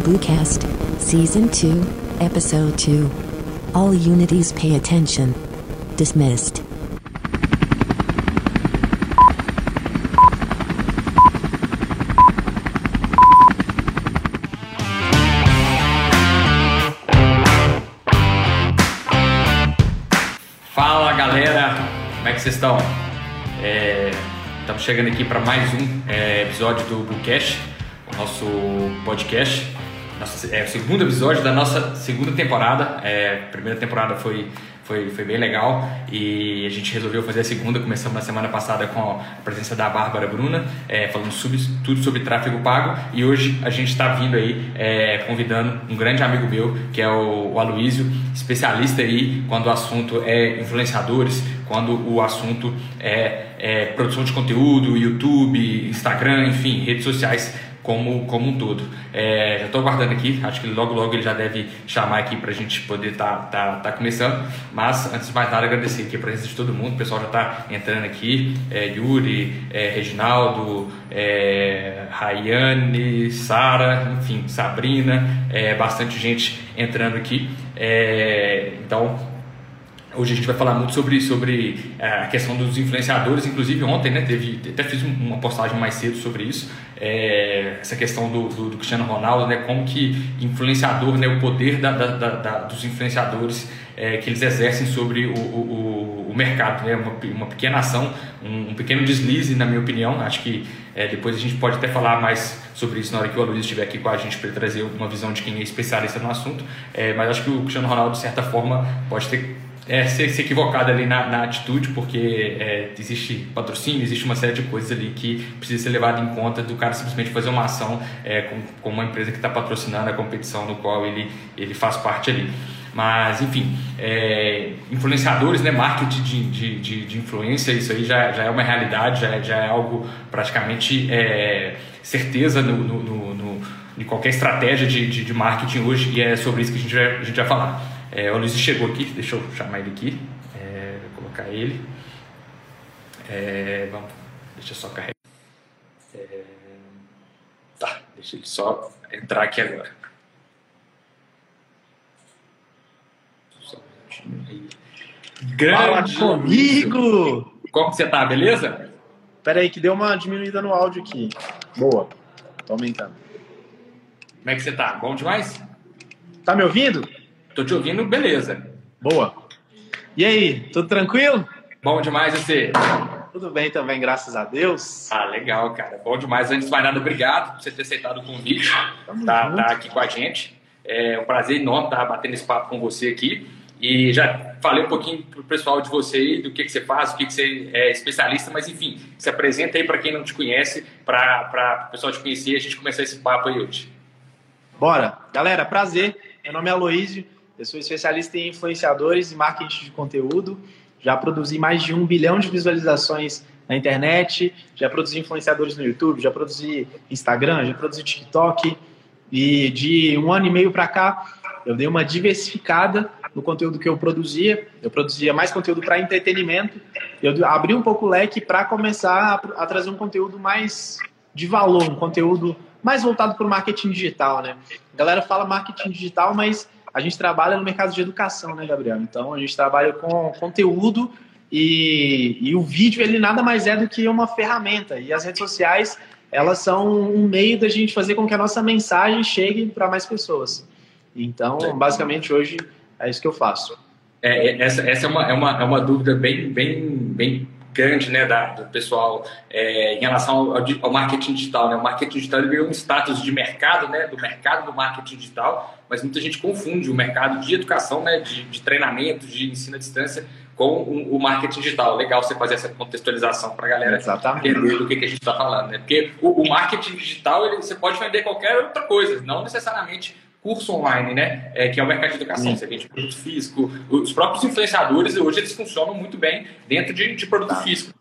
Bluecast, Season 2, Episode 2. All unities pay attention. Dismissed. Fala galera, como é que vocês estão? É, estamos chegando aqui para mais um é, episódio do Bluecast, o nosso podcast. Nosso, é o segundo episódio da nossa segunda temporada. É, a primeira temporada foi, foi, foi bem legal e a gente resolveu fazer a segunda. Começamos na semana passada com a presença da Bárbara Bruna, é, falando sobre, tudo sobre tráfego pago. E hoje a gente está vindo aí é, convidando um grande amigo meu, que é o, o especialista aí quando o assunto é influenciadores, quando o assunto é, é produção de conteúdo, YouTube, Instagram, enfim, redes sociais como, como um todo. É, já estou aguardando aqui, acho que logo logo ele já deve chamar aqui para a gente poder estar tá, tá, tá começando. Mas antes de mais nada, agradecer aqui a presença de todo mundo, o pessoal já está entrando aqui: é, Yuri, é, Reginaldo, é, Rayane, Sara, enfim, Sabrina, é, bastante gente entrando aqui. É, então, Hoje a gente vai falar muito sobre, sobre a questão dos influenciadores, inclusive ontem, né, teve, até fiz uma postagem mais cedo sobre isso, é, essa questão do, do, do, Cristiano Ronaldo, né, como que influenciador, né, o poder da, da, da, dos influenciadores é, que eles exercem sobre o, o, o mercado, né, uma, uma pequena ação, um, um, pequeno deslize, na minha opinião, acho que é, depois a gente pode até falar mais sobre isso na hora que o Aloysio estiver aqui com a gente para trazer uma visão de quem é especialista no assunto, é, mas acho que o Cristiano Ronaldo, de certa forma, pode ter é, ser, ser equivocado ali na, na atitude, porque é, existe patrocínio, existe uma série de coisas ali que precisa ser levado em conta do cara simplesmente fazer uma ação é, com, com uma empresa que está patrocinando a competição no qual ele, ele faz parte ali. Mas, enfim, é, influenciadores, né, marketing de, de, de, de, influência, isso aí já, já é uma realidade, já, já é algo praticamente é, certeza no, no, no, no, em qualquer estratégia de, de, de marketing hoje, e é sobre isso que a gente vai, a gente vai falar. É, o Luiz chegou aqui, deixa eu chamar ele aqui, é, vou colocar ele. É, vamos, deixa eu só carregar. É, tá, deixa ele só entrar aqui agora. Grande Fala comigo! Como você tá, beleza? Pera aí que deu uma diminuída no áudio aqui. Boa, tô aumentando. Como é que você tá? Bom demais? Tá me ouvindo? Tô te ouvindo, beleza. Boa. E aí, tudo tranquilo? Bom demais você. Tudo bem também, graças a Deus. Ah, legal, cara. Bom demais. Antes de mais nada, obrigado por você ter aceitado o convite. Tamo tá, tá aqui com a gente. É um prazer enorme estar batendo esse papo com você aqui. E já falei um pouquinho pro pessoal de você aí, do que, que você faz, o que, que você é especialista, mas enfim, se apresenta aí para quem não te conhece, para o pessoal te conhecer e a gente começar esse papo aí hoje. Bora. Galera, prazer. Meu nome é Aloísio. Eu sou especialista em influenciadores e marketing de conteúdo. Já produzi mais de um bilhão de visualizações na internet, já produzi influenciadores no YouTube, já produzi Instagram, já produzi TikTok. E de um ano e meio para cá, eu dei uma diversificada no conteúdo que eu produzia. Eu produzia mais conteúdo para entretenimento. Eu abri um pouco o leque para começar a, a trazer um conteúdo mais de valor, um conteúdo mais voltado para o marketing digital, né? A galera fala marketing digital, mas a gente trabalha no mercado de educação, né, Gabriel? Então a gente trabalha com conteúdo e, e o vídeo ele nada mais é do que uma ferramenta. E as redes sociais elas são um meio da gente fazer com que a nossa mensagem chegue para mais pessoas. Então, basicamente hoje é isso que eu faço. É, é essa, essa é, uma, é, uma, é uma dúvida bem, bem, bem grande né, da, do pessoal é, em relação ao, ao, marketing digital. Né? O marketing digital ele um status de mercado, né, do mercado do marketing digital, mas muita gente confunde o mercado de educação, né, de, de treinamento, de ensino à distância com o, o, marketing digital. Legal você fazer essa contextualização para a galera Exatamente. entender do que, que a gente está falando. Né? Porque o, o marketing digital ele, você pode vender qualquer outra coisa, não necessariamente curso online, né? É, que é o mercado de educação, você vende produto físico. Os próprios influenciadores hoje eles funcionam muito bem dentro de, de produto tá. físico.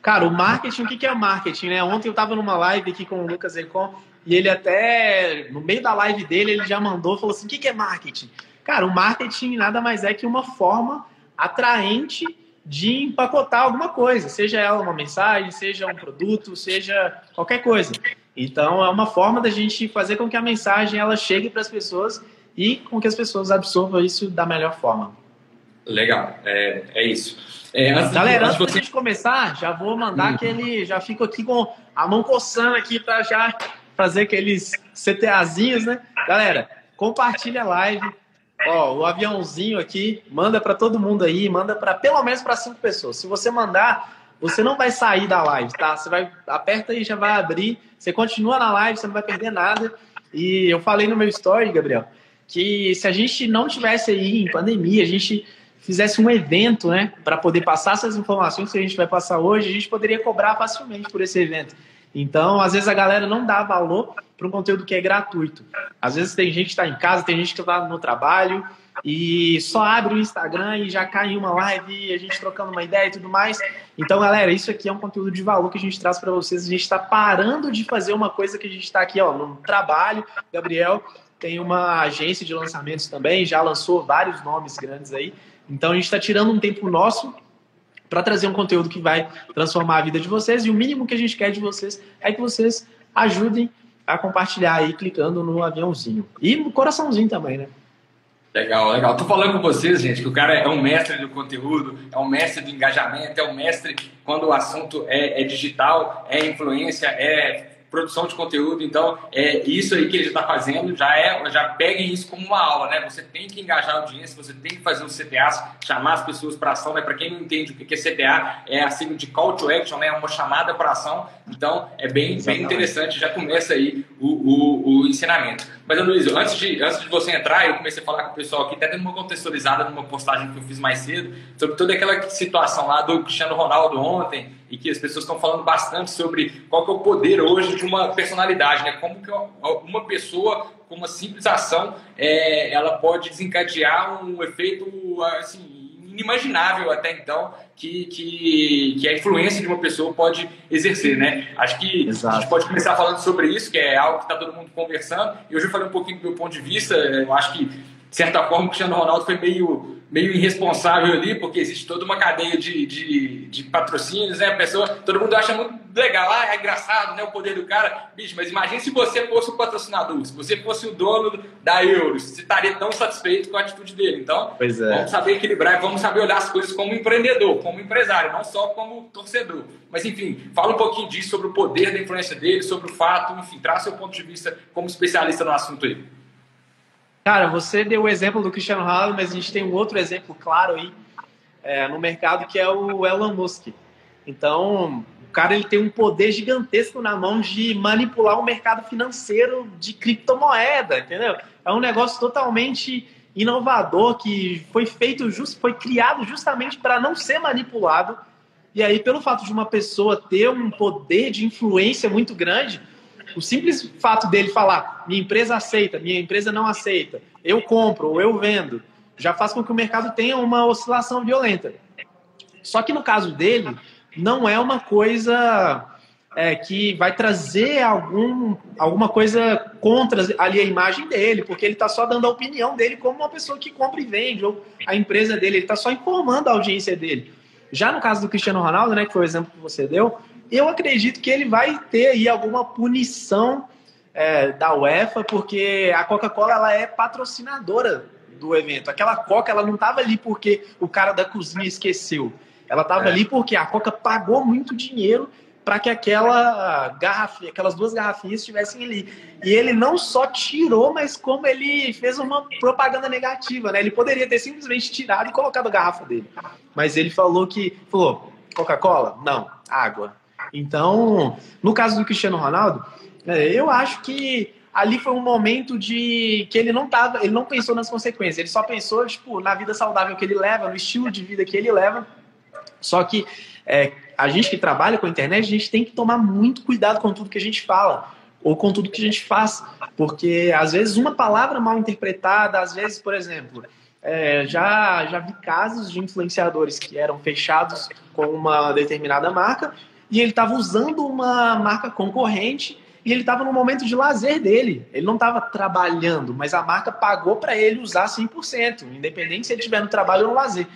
Cara, o marketing, o que é marketing, né? Ontem eu estava numa live aqui com o Lucas Econ e ele até, no meio da live dele, ele já mandou, falou assim, o que é marketing? Cara, o marketing nada mais é que uma forma atraente de empacotar alguma coisa, seja ela uma mensagem, seja um produto, seja qualquer coisa. Então é uma forma da gente fazer com que a mensagem ela chegue para as pessoas e com que as pessoas absorvam isso da melhor forma. Legal, é, é isso. É, antes Galera, antes, você... de começar, já vou mandar hum. aquele. Já fico aqui com a mão coçando aqui para já fazer aqueles CTAzinhos, né? Galera, compartilha a live. Ó, o aviãozinho aqui, manda para todo mundo aí, manda para pelo menos para cinco pessoas. Se você mandar, você não vai sair da live, tá? Você vai aperta aí, já vai abrir. Você continua na live, você não vai perder nada. E eu falei no meu story, Gabriel, que se a gente não tivesse aí em pandemia, a gente fizesse um evento, né, para poder passar essas informações que a gente vai passar hoje, a gente poderia cobrar facilmente por esse evento. Então, às vezes a galera não dá valor para um conteúdo que é gratuito. Às vezes tem gente que está em casa, tem gente que está no trabalho e só abre o Instagram e já cai em uma live, a gente trocando uma ideia e tudo mais. Então, galera, isso aqui é um conteúdo de valor que a gente traz para vocês. A gente está parando de fazer uma coisa que a gente está aqui, ó, no trabalho. Gabriel tem uma agência de lançamentos também, já lançou vários nomes grandes aí. Então a gente está tirando um tempo nosso para trazer um conteúdo que vai transformar a vida de vocês e o mínimo que a gente quer de vocês é que vocês ajudem a compartilhar aí clicando no aviãozinho e no coraçãozinho também, né? Legal, legal. Tô falando com vocês, gente, que o cara é um mestre do conteúdo, é um mestre do engajamento, é um mestre quando o assunto é, é digital, é influência, é produção de conteúdo. Então, é isso aí que ele está fazendo, já é, já peguem isso como uma aula, né? Você tem que engajar a audiência, você tem que fazer os CTAs, chamar as pessoas para ação, né? Para quem não entende o que é CTA, é a sigla de Call to Action, né? É uma chamada para ação. Então, é bem, bem interessante, já começa aí o, o, o ensinamento. Mas, Luiz, antes de, antes de você entrar, eu comecei a falar com o pessoal aqui, até dando uma contextualizada numa postagem que eu fiz mais cedo, sobre toda aquela situação lá do Cristiano Ronaldo ontem, e que as pessoas estão falando bastante sobre qual que é o poder hoje de uma personalidade, né? Como que uma pessoa com uma simples ação é, ela pode desencadear um efeito assim inimaginável até então que, que, que a influência de uma pessoa pode exercer, né? Acho que Exato. a gente pode começar falando sobre isso, que é algo que está todo mundo conversando. E hoje eu falei um pouquinho do meu ponto de vista. Eu acho que, de certa forma, o Cristiano Ronaldo foi meio meio irresponsável ali, porque existe toda uma cadeia de, de, de, patrocínios, né? A pessoa, todo mundo acha muito legal, ah, é engraçado, né? O poder do cara. Bicho, mas imagine se você fosse o patrocinador, se você fosse o dono da Euros, você estaria tão satisfeito com a atitude dele. Então, é. vamos saber equilibrar e vamos saber olhar as coisas como empreendedor, como empresário, não só como torcedor. Mas, enfim, fala um pouquinho disso, sobre o poder da influência dele, sobre o fato, enfim, traz seu ponto de vista como especialista no assunto aí. Cara, você deu o exemplo do Cristiano Ronaldo, mas a gente tem um outro exemplo claro aí é, no mercado que é o Elon Musk. Então, o cara ele tem um poder gigantesco na mão de manipular o mercado financeiro de criptomoeda, entendeu? É um negócio totalmente inovador que foi feito, just, foi criado justamente para não ser manipulado. E aí, pelo fato de uma pessoa ter um poder de influência muito grande, o simples fato dele falar, minha empresa aceita, minha empresa não aceita, eu compro ou eu vendo, já faz com que o mercado tenha uma oscilação violenta. Só que no caso dele, não é uma coisa é, que vai trazer algum, alguma coisa contra ali a imagem dele, porque ele está só dando a opinião dele como uma pessoa que compra e vende, ou a empresa dele, ele está só informando a audiência dele. Já no caso do Cristiano Ronaldo, né, que foi o exemplo que você deu, eu acredito que ele vai ter aí alguma punição é, da UEFA, porque a Coca-Cola ela é patrocinadora do evento. Aquela Coca ela não estava ali porque o cara da cozinha esqueceu. Ela estava é. ali porque a Coca pagou muito dinheiro para que aquela garrafa, aquelas duas garrafinhas estivessem ali. E ele não só tirou, mas como ele fez uma propaganda negativa, né? Ele poderia ter simplesmente tirado e colocado a garrafa dele. Mas ele falou que falou Coca-Cola? Não, água. Então, no caso do Cristiano Ronaldo, é, eu acho que ali foi um momento de que ele não tava, ele não pensou nas consequências, ele só pensou tipo na vida saudável que ele leva, no estilo de vida que ele leva. Só que é, a gente que trabalha com a internet, a gente tem que tomar muito cuidado com tudo que a gente fala ou com tudo que a gente faz, porque às vezes uma palavra mal interpretada, às vezes, por exemplo, é, já já vi casos de influenciadores que eram fechados com uma determinada marca e ele estava usando uma marca concorrente e ele estava no momento de lazer dele. Ele não estava trabalhando, mas a marca pagou para ele usar 100%, independente se ele estiver no trabalho ou no lazer.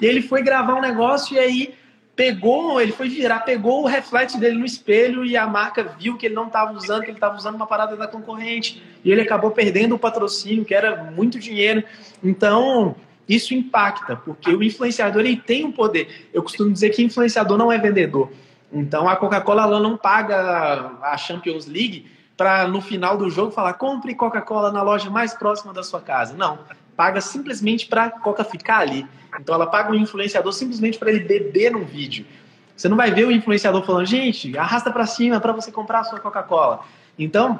E ele foi gravar um negócio e aí pegou, ele foi virar, pegou o reflexo dele no espelho e a marca viu que ele não estava usando, que ele estava usando uma parada da concorrente. E ele acabou perdendo o patrocínio, que era muito dinheiro. Então, isso impacta, porque o influenciador ele tem um poder. Eu costumo dizer que influenciador não é vendedor. Então, a Coca-Cola ela não paga a Champions League para no final do jogo falar compre Coca-Cola na loja mais próxima da sua casa. Não, paga simplesmente para a Coca ficar ali. Então ela paga o um influenciador simplesmente para ele beber no vídeo. Você não vai ver o influenciador falando, gente, arrasta para cima para você comprar a sua Coca-Cola. Então,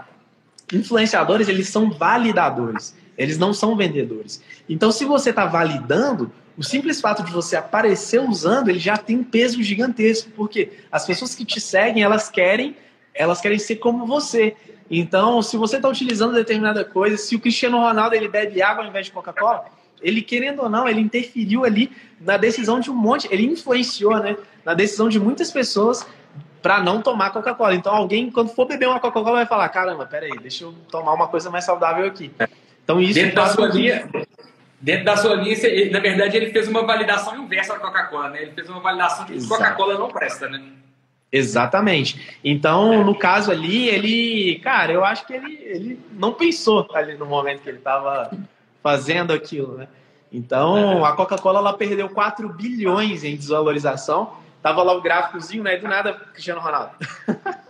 influenciadores, eles são validadores, eles não são vendedores. Então, se você está validando, o simples fato de você aparecer usando, ele já tem um peso gigantesco, porque as pessoas que te seguem, elas querem, elas querem ser como você. Então, se você está utilizando determinada coisa, se o Cristiano Ronaldo ele bebe água ao invés de Coca-Cola, ele querendo ou não, ele interferiu ali na decisão de um monte, ele influenciou, né, na decisão de muitas pessoas para não tomar Coca-Cola. Então, alguém quando for beber uma Coca-Cola vai falar: "Caramba, peraí, deixa eu tomar uma coisa mais saudável aqui". Então, isso dentro da sua linha, dentro da sua linha, na verdade, ele fez uma validação inversa da Coca-Cola, né? Ele fez uma validação de que Coca-Cola não presta, né? Exatamente. Então, no caso ali, ele, cara, eu acho que ele, ele não pensou ali no momento que ele estava fazendo aquilo, né? Então, a Coca-Cola ela perdeu 4 bilhões em desvalorização. Tava lá o gráficozinho, né? Do nada, Cristiano Ronaldo.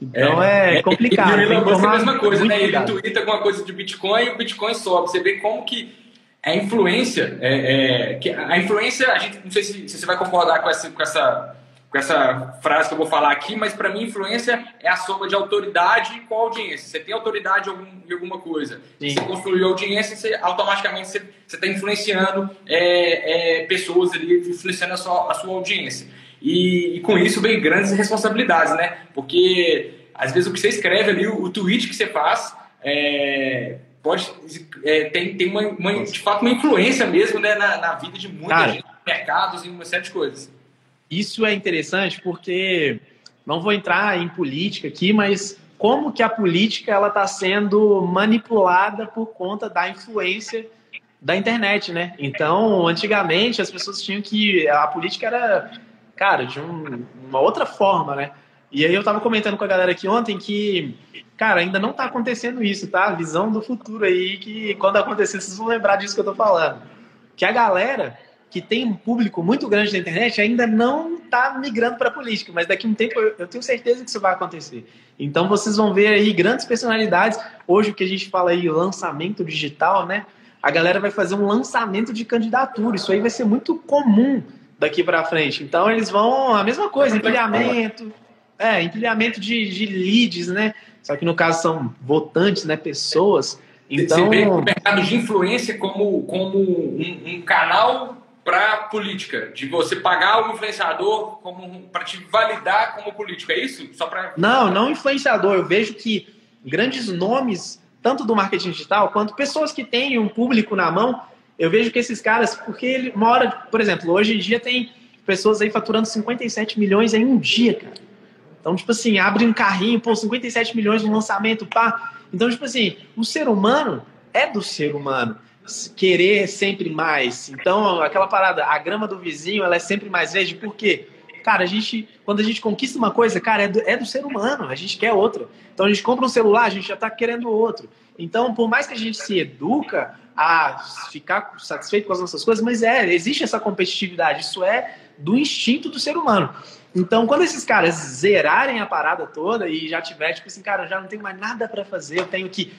então é, é complicado. Ele, ele, a mesma coisa, né? Ele twitta alguma coisa de Bitcoin e o Bitcoin sobe. Você vê como que a influência, é, é, que a influência, a gente não sei se, se você vai concordar com essa, com essa com essa frase que eu vou falar aqui, mas para mim influência é a soma de autoridade com audiência. Você tem autoridade em alguma coisa, Sim. você construiu audiência, você automaticamente você está influenciando é, é, pessoas ali, influenciando a sua, a sua audiência. E, e, com isso vem grandes responsabilidades, né? Porque às vezes o que você escreve ali, o, o tweet que você faz, é, pode é, tem, tem uma, uma, de fato uma influência mesmo né, na, na vida de muita Cara, gente, mercados e uma série de coisas. Isso é interessante porque não vou entrar em política aqui, mas como que a política ela está sendo manipulada por conta da influência da internet, né? Então, antigamente as pessoas tinham que a política era, cara, de um, uma outra forma, né? E aí eu estava comentando com a galera aqui ontem que, cara, ainda não está acontecendo isso, tá? Visão do futuro aí que quando acontecer vocês vão lembrar disso que eu estou falando. Que a galera que tem um público muito grande na internet ainda não está migrando para política, mas daqui a um tempo eu, eu, tenho certeza que isso vai acontecer. Então vocês vão ver aí grandes personalidades. Hoje o que a gente fala aí, lançamento digital, né? A galera vai fazer um lançamento de candidatura. Isso aí vai ser muito comum daqui para frente. Então eles vão a mesma coisa, empilhamento, é, empilhamento de, de leads, né? Só que no caso são votantes, né? Pessoas. Então, Você vê o mercado de influência como, como um, um canal para política, de você pagar o influenciador para te validar como político, é isso? Só para Não, não influenciador. Eu vejo que grandes nomes, tanto do marketing digital quanto pessoas que têm um público na mão, eu vejo que esses caras, porque ele, uma hora, por exemplo, hoje em dia tem pessoas aí faturando 57 milhões em um dia, cara. Então, tipo assim, abre um carrinho, pô, 57 milhões no lançamento, pá. Então, tipo assim, o ser humano é do ser humano querer sempre mais. Então, aquela parada, a grama do vizinho, ela é sempre mais verde, por quê? Cara, a gente, quando a gente conquista uma coisa, cara, é do, é do ser humano, a gente quer outra. Então, a gente compra um celular, a gente já está querendo outro. Então, por mais que a gente se educa a ficar satisfeito com as nossas coisas, mas é, existe essa competitividade, isso é do instinto do ser humano. Então, quando esses caras zerarem a parada toda e já tiver, tipo assim, cara, eu já não tenho mais nada para fazer, eu tenho que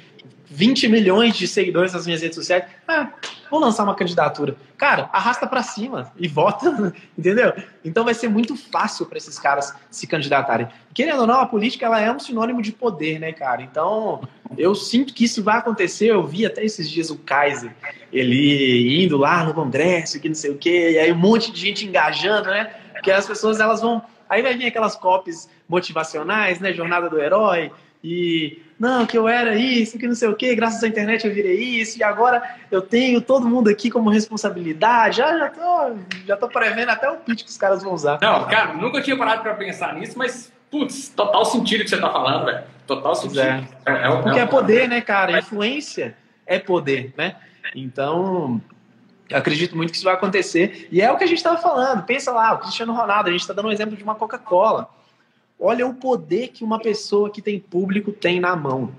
20 milhões de seguidores nas minhas redes sociais, ah, vou lançar uma candidatura. Cara, arrasta para cima e vota, entendeu? Então vai ser muito fácil para esses caras se candidatarem. Querendo ou não, a política ela é um sinônimo de poder, né, cara? Então, eu sinto que isso vai acontecer. Eu vi até esses dias o Kaiser, ele indo lá no congresso, que não sei o quê, e aí um monte de gente engajando, né? Porque as pessoas elas vão. Aí vai vir aquelas copies motivacionais, né? Jornada do herói. E não, que eu era isso, que não sei o que, graças à internet eu virei isso, e agora eu tenho todo mundo aqui como responsabilidade. Já, já, tô, já tô prevendo até o pitch que os caras vão usar. Não, cara, nunca tinha parado para pensar nisso, mas, putz, total sentido que você tá falando, velho. Total sentido. É. É, é, Porque é, poder, né, cara? Influência é poder, né? Então, Eu acredito muito que isso vai acontecer. E é o que a gente estava falando. Pensa lá, o Cristiano Ronaldo, a gente está dando um exemplo de uma Coca-Cola. Olha o poder que uma pessoa que tem público tem na mão.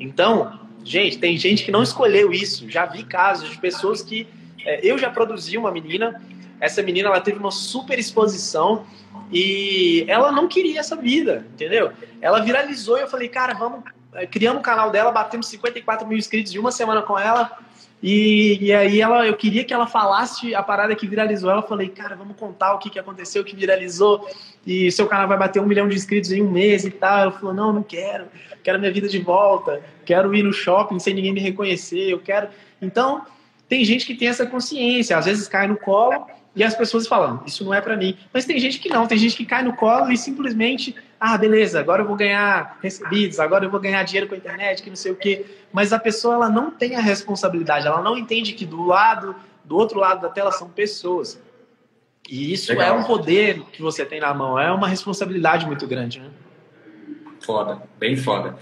Então, gente, tem gente que não escolheu isso. Já vi casos de pessoas que. É, eu já produzi uma menina. Essa menina ela teve uma super exposição e ela não queria essa vida, entendeu? Ela viralizou e eu falei, cara, vamos. É, criamos o canal dela, batemos 54 mil inscritos de uma semana com ela. E, e, aí ela, eu queria que ela falasse a parada que viralizou. Ela falei, cara, vamos contar o que, que aconteceu, o que viralizou. E seu canal vai bater um milhão de inscritos em um mês e tal. Ela falou, não, não quero. Quero minha vida de volta. Quero ir no shopping sem ninguém me reconhecer. Eu quero. Então, tem gente que tem essa consciência. Às vezes cai no colo e as pessoas falam, isso não é para mim. Mas tem gente que não. Tem gente que cai no colo e simplesmente ah, beleza, agora eu vou ganhar recebidos, agora eu vou ganhar dinheiro com a internet, que não sei o quê. Mas a pessoa ela não tem a responsabilidade, ela não entende que do lado, do outro lado da tela são pessoas. E isso é Legal. é um poder que você tem na mão, é uma responsabilidade muito grande, né? Foda, bem foda.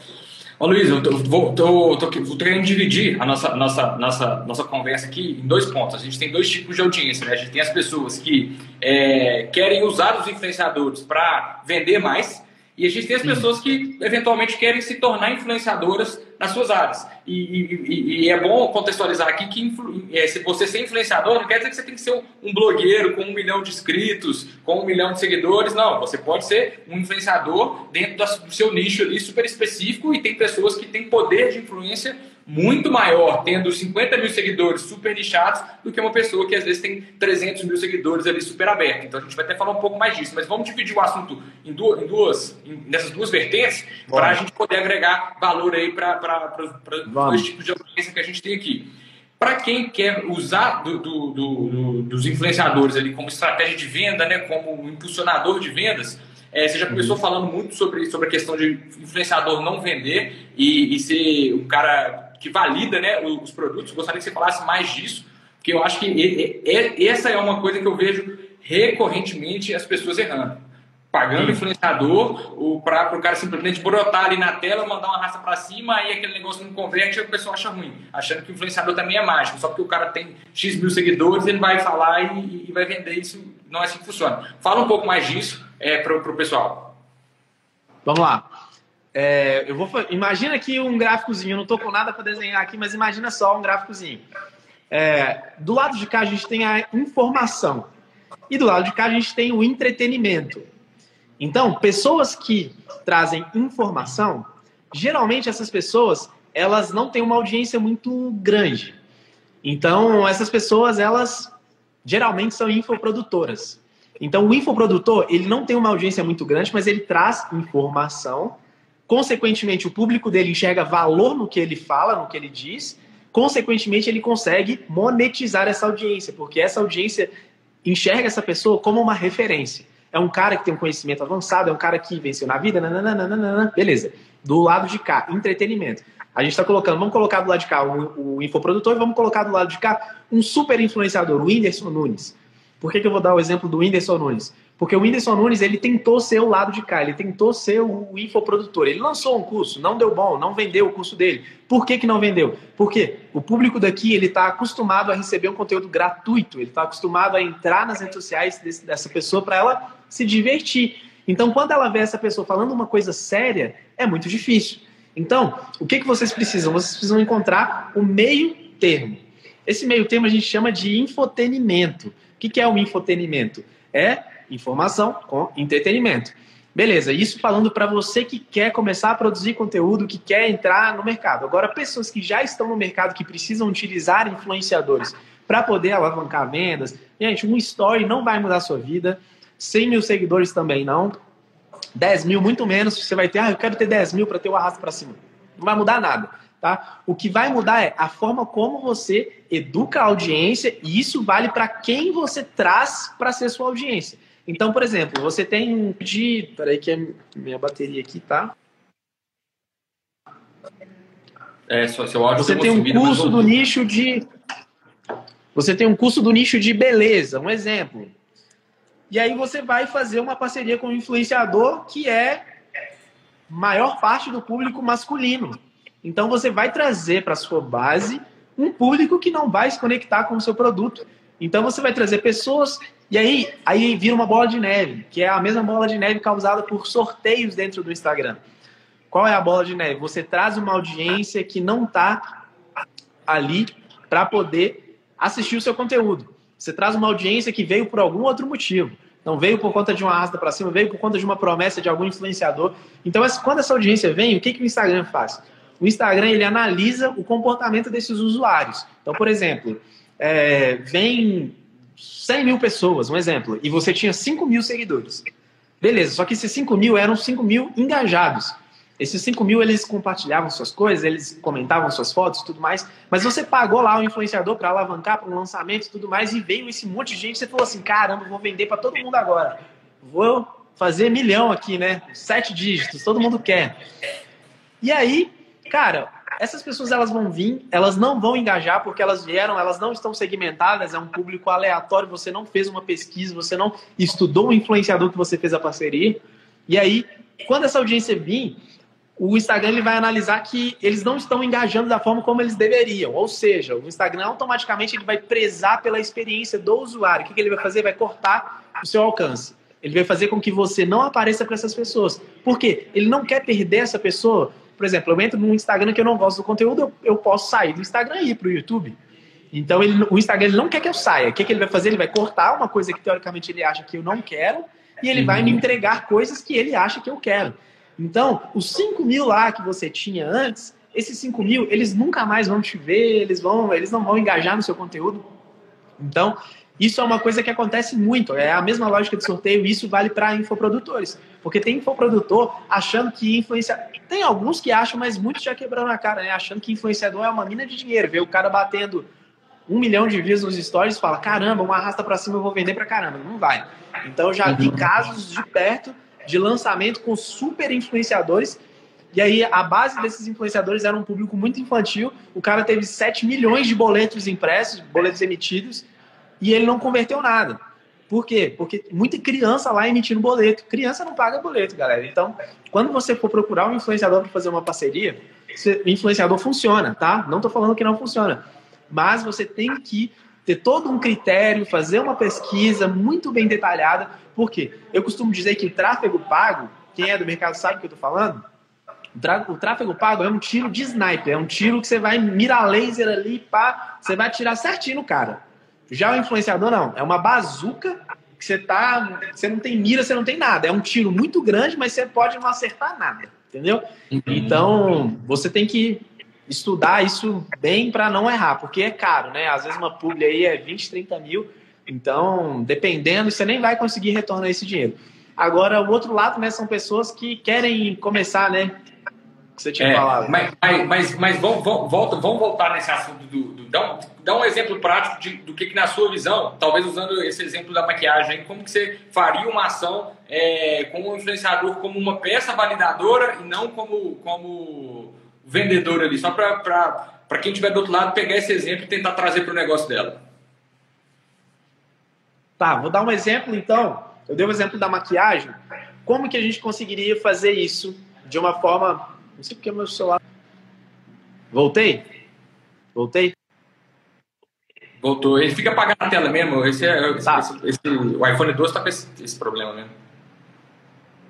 Ô Luiz, eu tô, vou, tô, tô, tô, querendo dividir a nossa, nossa, nossa, nossa conversa aqui em dois pontos. A gente tem dois tipos de audiência, né? A gente tem as pessoas que é, querem usar os influenciadores para vender mais, e a gente tem as pessoas que eventualmente querem se tornar influenciadoras nas suas áreas. E, e, e é bom contextualizar aqui que influ, é, se você ser influenciador não quer dizer que você tem que ser um blogueiro com um milhão de inscritos, com um milhão de seguidores. Não, você pode ser um influenciador dentro do seu nicho ali super específico e tem pessoas que têm poder de influência muito maior tendo 50 mil seguidores super nichados do que uma pessoa que às vezes tem 300 mil seguidores ali super aberto. Então a gente vai até falar um pouco mais disso, mas vamos dividir o assunto em duas, em duas em, nessas duas vertentes para a gente poder agregar valor aí para os dois tipos de audiência que a gente tem aqui. Para quem quer usar do, do, do, dos influenciadores ali como estratégia de venda, né, como impulsionador de vendas, é, você já começou falando muito sobre, sobre a questão de influenciador não vender e, e ser um cara que valida né, os produtos. Gostaria que você falasse mais disso, porque eu acho que essa é uma coisa que eu vejo recorrentemente as pessoas errando. Pagando influenciador para o cara simplesmente brotar ali na tela, mandar uma raça para cima, aí aquele negócio não converte e o pessoal acha ruim, achando que o influenciador também é mágico. Só porque o cara tem X mil seguidores, ele vai falar e, e vai vender isso. Não é assim que funciona. Fala um pouco mais disso é, para o pessoal. Vamos lá. É, eu vou, imagina aqui um gráficozinho, eu não estou com nada para desenhar aqui, mas imagina só um gráficozinho. É, do lado de cá a gente tem a informação e do lado de cá a gente tem o entretenimento. Então, pessoas que trazem informação, geralmente essas pessoas elas não têm uma audiência muito grande. Então, essas pessoas elas geralmente são infoprodutoras. Então, o infoprodutor ele não tem uma audiência muito grande, mas ele traz informação Consequentemente, o público dele enxerga valor no que ele fala, no que ele diz. Consequentemente, ele consegue monetizar essa audiência, porque essa audiência enxerga essa pessoa como uma referência. É um cara que tem um conhecimento avançado, é um cara que venceu na vida, nananana, beleza. Do lado de cá, entretenimento. A gente está colocando, vamos colocar do lado de cá o, o infoprodutor e vamos colocar do lado de cá um super influenciador, o Whindersson Nunes. Por que, que eu vou dar o exemplo do Whindersson Nunes? Porque o Whindersson Nunes, ele tentou ser o lado de cá, ele tentou ser o infoprodutor. Ele lançou um curso, não deu bom, não vendeu o curso dele. Por que, que não vendeu? Porque o público daqui, ele está acostumado a receber um conteúdo gratuito, ele está acostumado a entrar nas redes sociais desse, dessa pessoa para ela se divertir. Então, quando ela vê essa pessoa falando uma coisa séria, é muito difícil. Então, o que, que vocês precisam? Vocês precisam encontrar o meio termo. Esse meio termo a gente chama de infotenimento. O que, que é o infotenimento? É informação com entretenimento. Beleza, isso falando para você que quer começar a produzir conteúdo, que quer entrar no mercado. Agora, pessoas que já estão no mercado, que precisam utilizar influenciadores para poder alavancar vendas. Gente, um story não vai mudar a sua vida, 100 mil seguidores também não, 10 mil muito menos, você vai ter, ah, eu quero ter 10 mil para ter o arrasto para cima. Não vai mudar nada. Tá? O que vai mudar é a forma como você educa a audiência e isso vale para quem você traz para ser sua audiência. Então, por exemplo, você tem um de. Peraí, que é minha bateria aqui, tá? É, só seu áudio Você tem um curso do nicho de. Você tem um curso do nicho de beleza, um exemplo. E aí você vai fazer uma parceria com um influenciador que é maior parte do público masculino. Então você vai trazer para sua base um público que não vai se conectar com o seu produto. Então você vai trazer pessoas e aí, aí vira uma bola de neve, que é a mesma bola de neve causada por sorteios dentro do Instagram. Qual é a bola de neve? Você traz uma audiência que não está ali para poder assistir o seu conteúdo. Você traz uma audiência que veio por algum outro motivo. Não veio por conta de uma arrasta para cima, veio por conta de uma promessa de algum influenciador. Então, quando essa audiência vem, o que, que o Instagram faz? O Instagram ele analisa o comportamento desses usuários. Então, por exemplo, é, vem 100 mil pessoas, um exemplo, e você tinha 5 mil seguidores. Beleza, só que esses 5 mil eram 5 mil engajados. Esses 5 mil, eles compartilhavam suas coisas, eles comentavam suas fotos tudo mais, mas você pagou lá o influenciador para alavancar para um lançamento tudo mais, e veio esse monte de gente, você falou assim, caramba, vou vender para todo mundo agora. Vou fazer milhão aqui, né? Sete dígitos, todo mundo quer. E aí, cara, essas pessoas elas vão vir, elas não vão engajar porque elas vieram, elas não estão segmentadas, é um público aleatório, você não fez uma pesquisa, você não estudou o influenciador que você fez a parceria. E aí, quando essa audiência vir, o Instagram ele vai analisar que eles não estão engajando da forma como eles deveriam. Ou seja, o Instagram automaticamente ele vai prezar pela experiência do usuário. O que, que ele vai fazer? Vai cortar o seu alcance. Ele vai fazer com que você não apareça para essas pessoas. Por quê? Ele não quer perder essa pessoa. Por exemplo, eu entro no Instagram que eu não gosto do conteúdo, eu, eu posso sair do Instagram e ir para o YouTube. Então, ele, o Instagram ele não quer que eu saia. O que, que ele vai fazer? Ele vai cortar uma coisa que teoricamente ele acha que eu não quero e ele uhum. vai me entregar coisas que ele acha que eu quero. Então, os 5 mil lá que você tinha antes, esses 5 mil, eles nunca mais vão te ver, eles, vão, eles não vão engajar no seu conteúdo. Então, isso é uma coisa que acontece muito. É a mesma lógica de sorteio, isso vale para infoprodutores. Porque tem infoprodutor achando que influenciador. Tem alguns que acham, mas muitos já quebrando a cara, né? Achando que influenciador é uma mina de dinheiro. Vê o cara batendo um milhão de views nos stories e fala: caramba, uma arrasta para cima eu vou vender para caramba. Não vai. Então, já vi uhum. casos de perto de lançamento com super influenciadores. E aí a base desses influenciadores era um público muito infantil. O cara teve 7 milhões de boletos impressos, boletos emitidos, e ele não converteu nada. Por quê? Porque muita criança lá emitindo boleto. Criança não paga boleto, galera. Então, quando você for procurar um influenciador para fazer uma parceria, o influenciador funciona, tá? Não estou falando que não funciona. Mas você tem que ter todo um critério, fazer uma pesquisa muito bem detalhada, porque eu costumo dizer que o tráfego pago, quem é do mercado sabe o que eu estou falando, o tráfego pago é um tiro de sniper, é um tiro que você vai mirar laser ali, pá, você vai atirar certinho no cara. Já o influenciador não, é uma bazuca que você tá, você não tem mira, você não tem nada. É um tiro muito grande, mas você pode não acertar nada, entendeu? Uhum. Então, você tem que estudar isso bem para não errar, porque é caro, né? Às vezes uma publi aí é 20, 30 mil, então, dependendo, você nem vai conseguir retornar esse dinheiro. Agora, o outro lado, né, são pessoas que querem começar, né? Que você tinha é, falado. Mas, mas, mas, mas vamos, vamos, volta, vamos voltar nesse assunto do. do um, dá um exemplo prático de, do que, que, na sua visão, talvez usando esse exemplo da maquiagem, como que você faria uma ação é, com um influenciador como uma peça validadora e não como, como vendedor ali, só para quem estiver do outro lado pegar esse exemplo e tentar trazer para o negócio dela. Tá, vou dar um exemplo então. Eu dei o um exemplo da maquiagem. Como que a gente conseguiria fazer isso de uma forma. Não sei porque meu celular. Voltei? Voltei? Voltou. Ele fica apagado na tela mesmo. Esse, é, tá. esse, esse, o iPhone 12 está com esse, esse problema mesmo.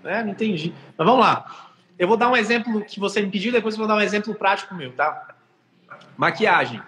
É, não entendi. Mas vamos lá. Eu vou dar um exemplo que você me pediu, depois eu vou dar um exemplo prático meu, tá? Maquiagem.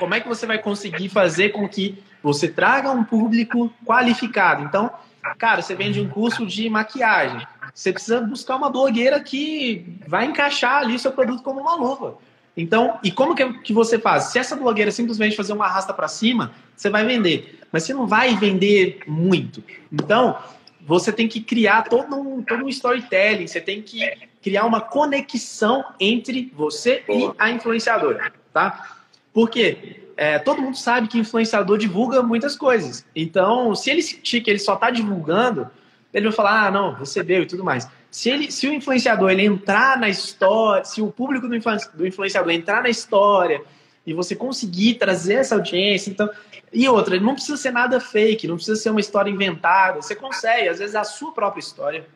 Como é que você vai conseguir fazer com que você traga um público qualificado? Então, cara, você vende um curso de maquiagem. Você precisa buscar uma blogueira que vai encaixar ali seu produto como uma luva. Então, e como que, que você faz? Se essa blogueira simplesmente fazer uma arrasta para cima, você vai vender. Mas você não vai vender muito. Então, você tem que criar todo um, todo um storytelling, você tem que criar uma conexão entre você e a influenciadora, tá? Porque é, todo mundo sabe que influenciador divulga muitas coisas. Então, se ele sentir que ele só está divulgando, ele vai falar, ah, não, recebeu e tudo mais. Se, ele, se o influenciador ele entrar na história, se o público do influenciador entrar na história e você conseguir trazer essa audiência, então e outra, não precisa ser nada fake, não precisa ser uma história inventada. Você consegue, às vezes, a sua própria história.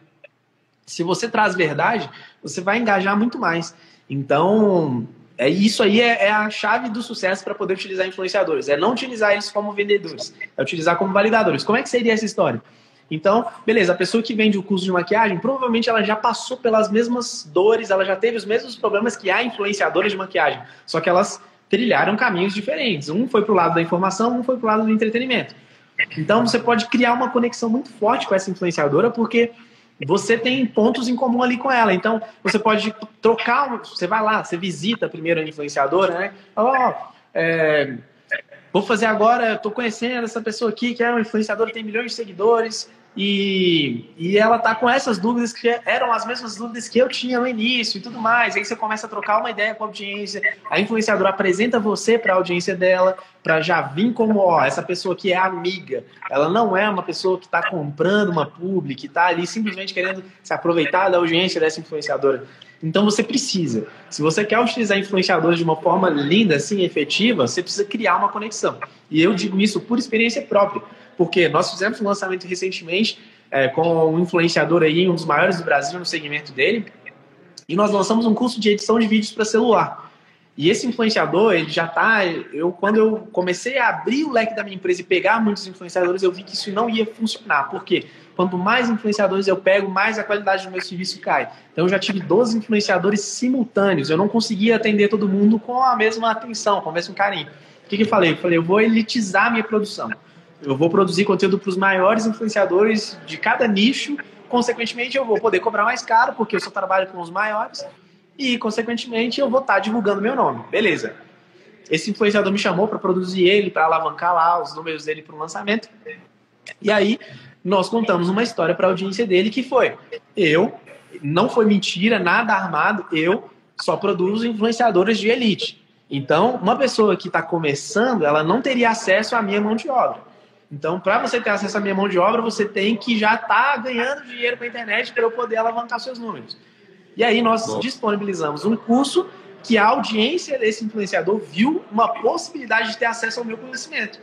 Se você traz verdade, você vai engajar muito mais. Então, é isso aí é, é, a chave do sucesso para poder utilizar influenciadores. É não utilizar eles como vendedores, é utilizar como validadores. Como é que seria essa história? Então, beleza, a pessoa que vende o curso de maquiagem, provavelmente ela já passou pelas mesmas dores, ela já teve os mesmos problemas que a influenciadora de maquiagem, só que elas trilharam caminhos diferentes. Um foi para o lado da informação, um foi para o lado do entretenimento. Então, você pode criar uma conexão muito forte com essa influenciadora, porque você tem pontos em comum ali com ela. Então, você pode trocar, você vai lá, você visita primeiro a influenciadora, né? Ó, oh, é, vou fazer agora, estou conhecendo essa pessoa aqui, que é uma influenciadora, tem milhões de seguidores, e, e ela tá com essas dúvidas que eram as mesmas dúvidas que eu tinha no início e tudo mais. Aí você começa a trocar uma ideia com a audiência, a influenciadora apresenta você para a audiência dela, para já vir como, ó, essa pessoa que é amiga. Ela não é uma pessoa que está comprando uma publi, que está ali simplesmente querendo se aproveitar da audiência dessa influenciadora. Então você precisa. Se você quer utilizar influenciadores de uma forma linda, assim, efetiva, você precisa criar uma conexão. E eu digo isso por experiência própria porque nós fizemos um lançamento recentemente é, com um influenciador aí, um dos maiores do Brasil no segmento dele, e nós lançamos um curso de edição de vídeos para celular. E esse influenciador, ele já está. Eu, quando eu comecei a abrir o leque da minha empresa e pegar muitos influenciadores, eu vi que isso não ia funcionar. Por quê? Quanto mais influenciadores eu pego, mais a qualidade do meu serviço cai. Então eu já tive 12 influenciadores simultâneos. Eu não conseguia atender todo mundo com a mesma atenção, com o mesmo carinho. O que, que eu falei? Eu falei, eu vou elitizar a minha produção. Eu vou produzir conteúdo para os maiores influenciadores de cada nicho. Consequentemente, eu vou poder cobrar mais caro, porque eu só trabalho com os maiores. E, consequentemente, eu vou estar tá divulgando meu nome. Beleza. Esse influenciador me chamou para produzir ele, para alavancar lá os números dele para o lançamento. E aí, nós contamos uma história para a audiência dele que foi: eu, não foi mentira, nada armado, eu só produzo influenciadores de elite. Então, uma pessoa que está começando, ela não teria acesso à minha mão de obra. Então, para você ter acesso à minha mão de obra, você tem que já estar tá ganhando dinheiro com a internet para eu poder alavancar seus números. E aí nós Bom. disponibilizamos um curso que a audiência desse influenciador viu uma possibilidade de ter acesso ao meu conhecimento.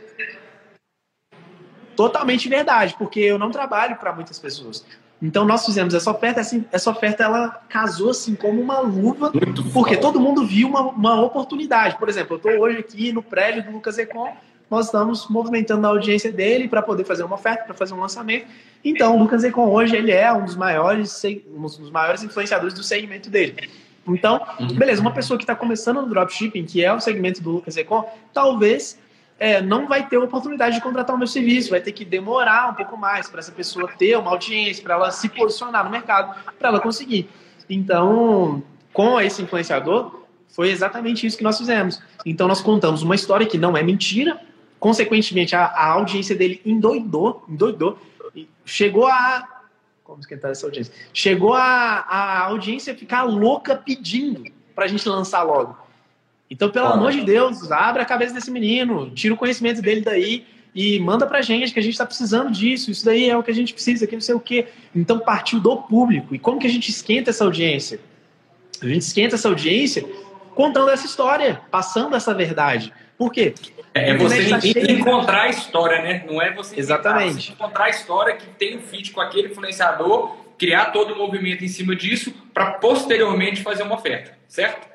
Totalmente verdade, porque eu não trabalho para muitas pessoas. Então nós fizemos essa oferta, assim, essa oferta ela casou assim como uma luva, Muito porque bom. todo mundo viu uma, uma oportunidade. Por exemplo, eu estou hoje aqui no prédio do Lucas Econ nós estamos movimentando a audiência dele para poder fazer uma oferta, para fazer um lançamento. Então, o Lucas Econ hoje ele é um dos maiores, um dos maiores influenciadores do segmento dele. Então, uhum. beleza, uma pessoa que está começando no dropshipping, que é o segmento do Lucas Econ, talvez é, não vai ter oportunidade de contratar o meu serviço, vai ter que demorar um pouco mais para essa pessoa ter uma audiência, para ela se posicionar no mercado, para ela conseguir. Então, com esse influenciador, foi exatamente isso que nós fizemos. Então, nós contamos uma história que não é mentira, Consequentemente, a, a audiência dele endoidou, endoidou, chegou a. Como esquentar essa audiência? Chegou a, a audiência ficar louca pedindo para a gente lançar logo. Então, pelo amor de Deus, abre a cabeça desse menino, tira o conhecimento dele daí e manda pra gente que a gente está precisando disso, isso daí é o que a gente precisa, que não sei o quê. Então partiu do público. E como que a gente esquenta essa audiência? A gente esquenta essa audiência contando essa história, passando essa verdade. Por quê? É, é você tá encontrar a história, né? Não é você Exatamente. encontrar a história que tem um fit com aquele influenciador, criar todo o movimento em cima disso para posteriormente fazer uma oferta, certo?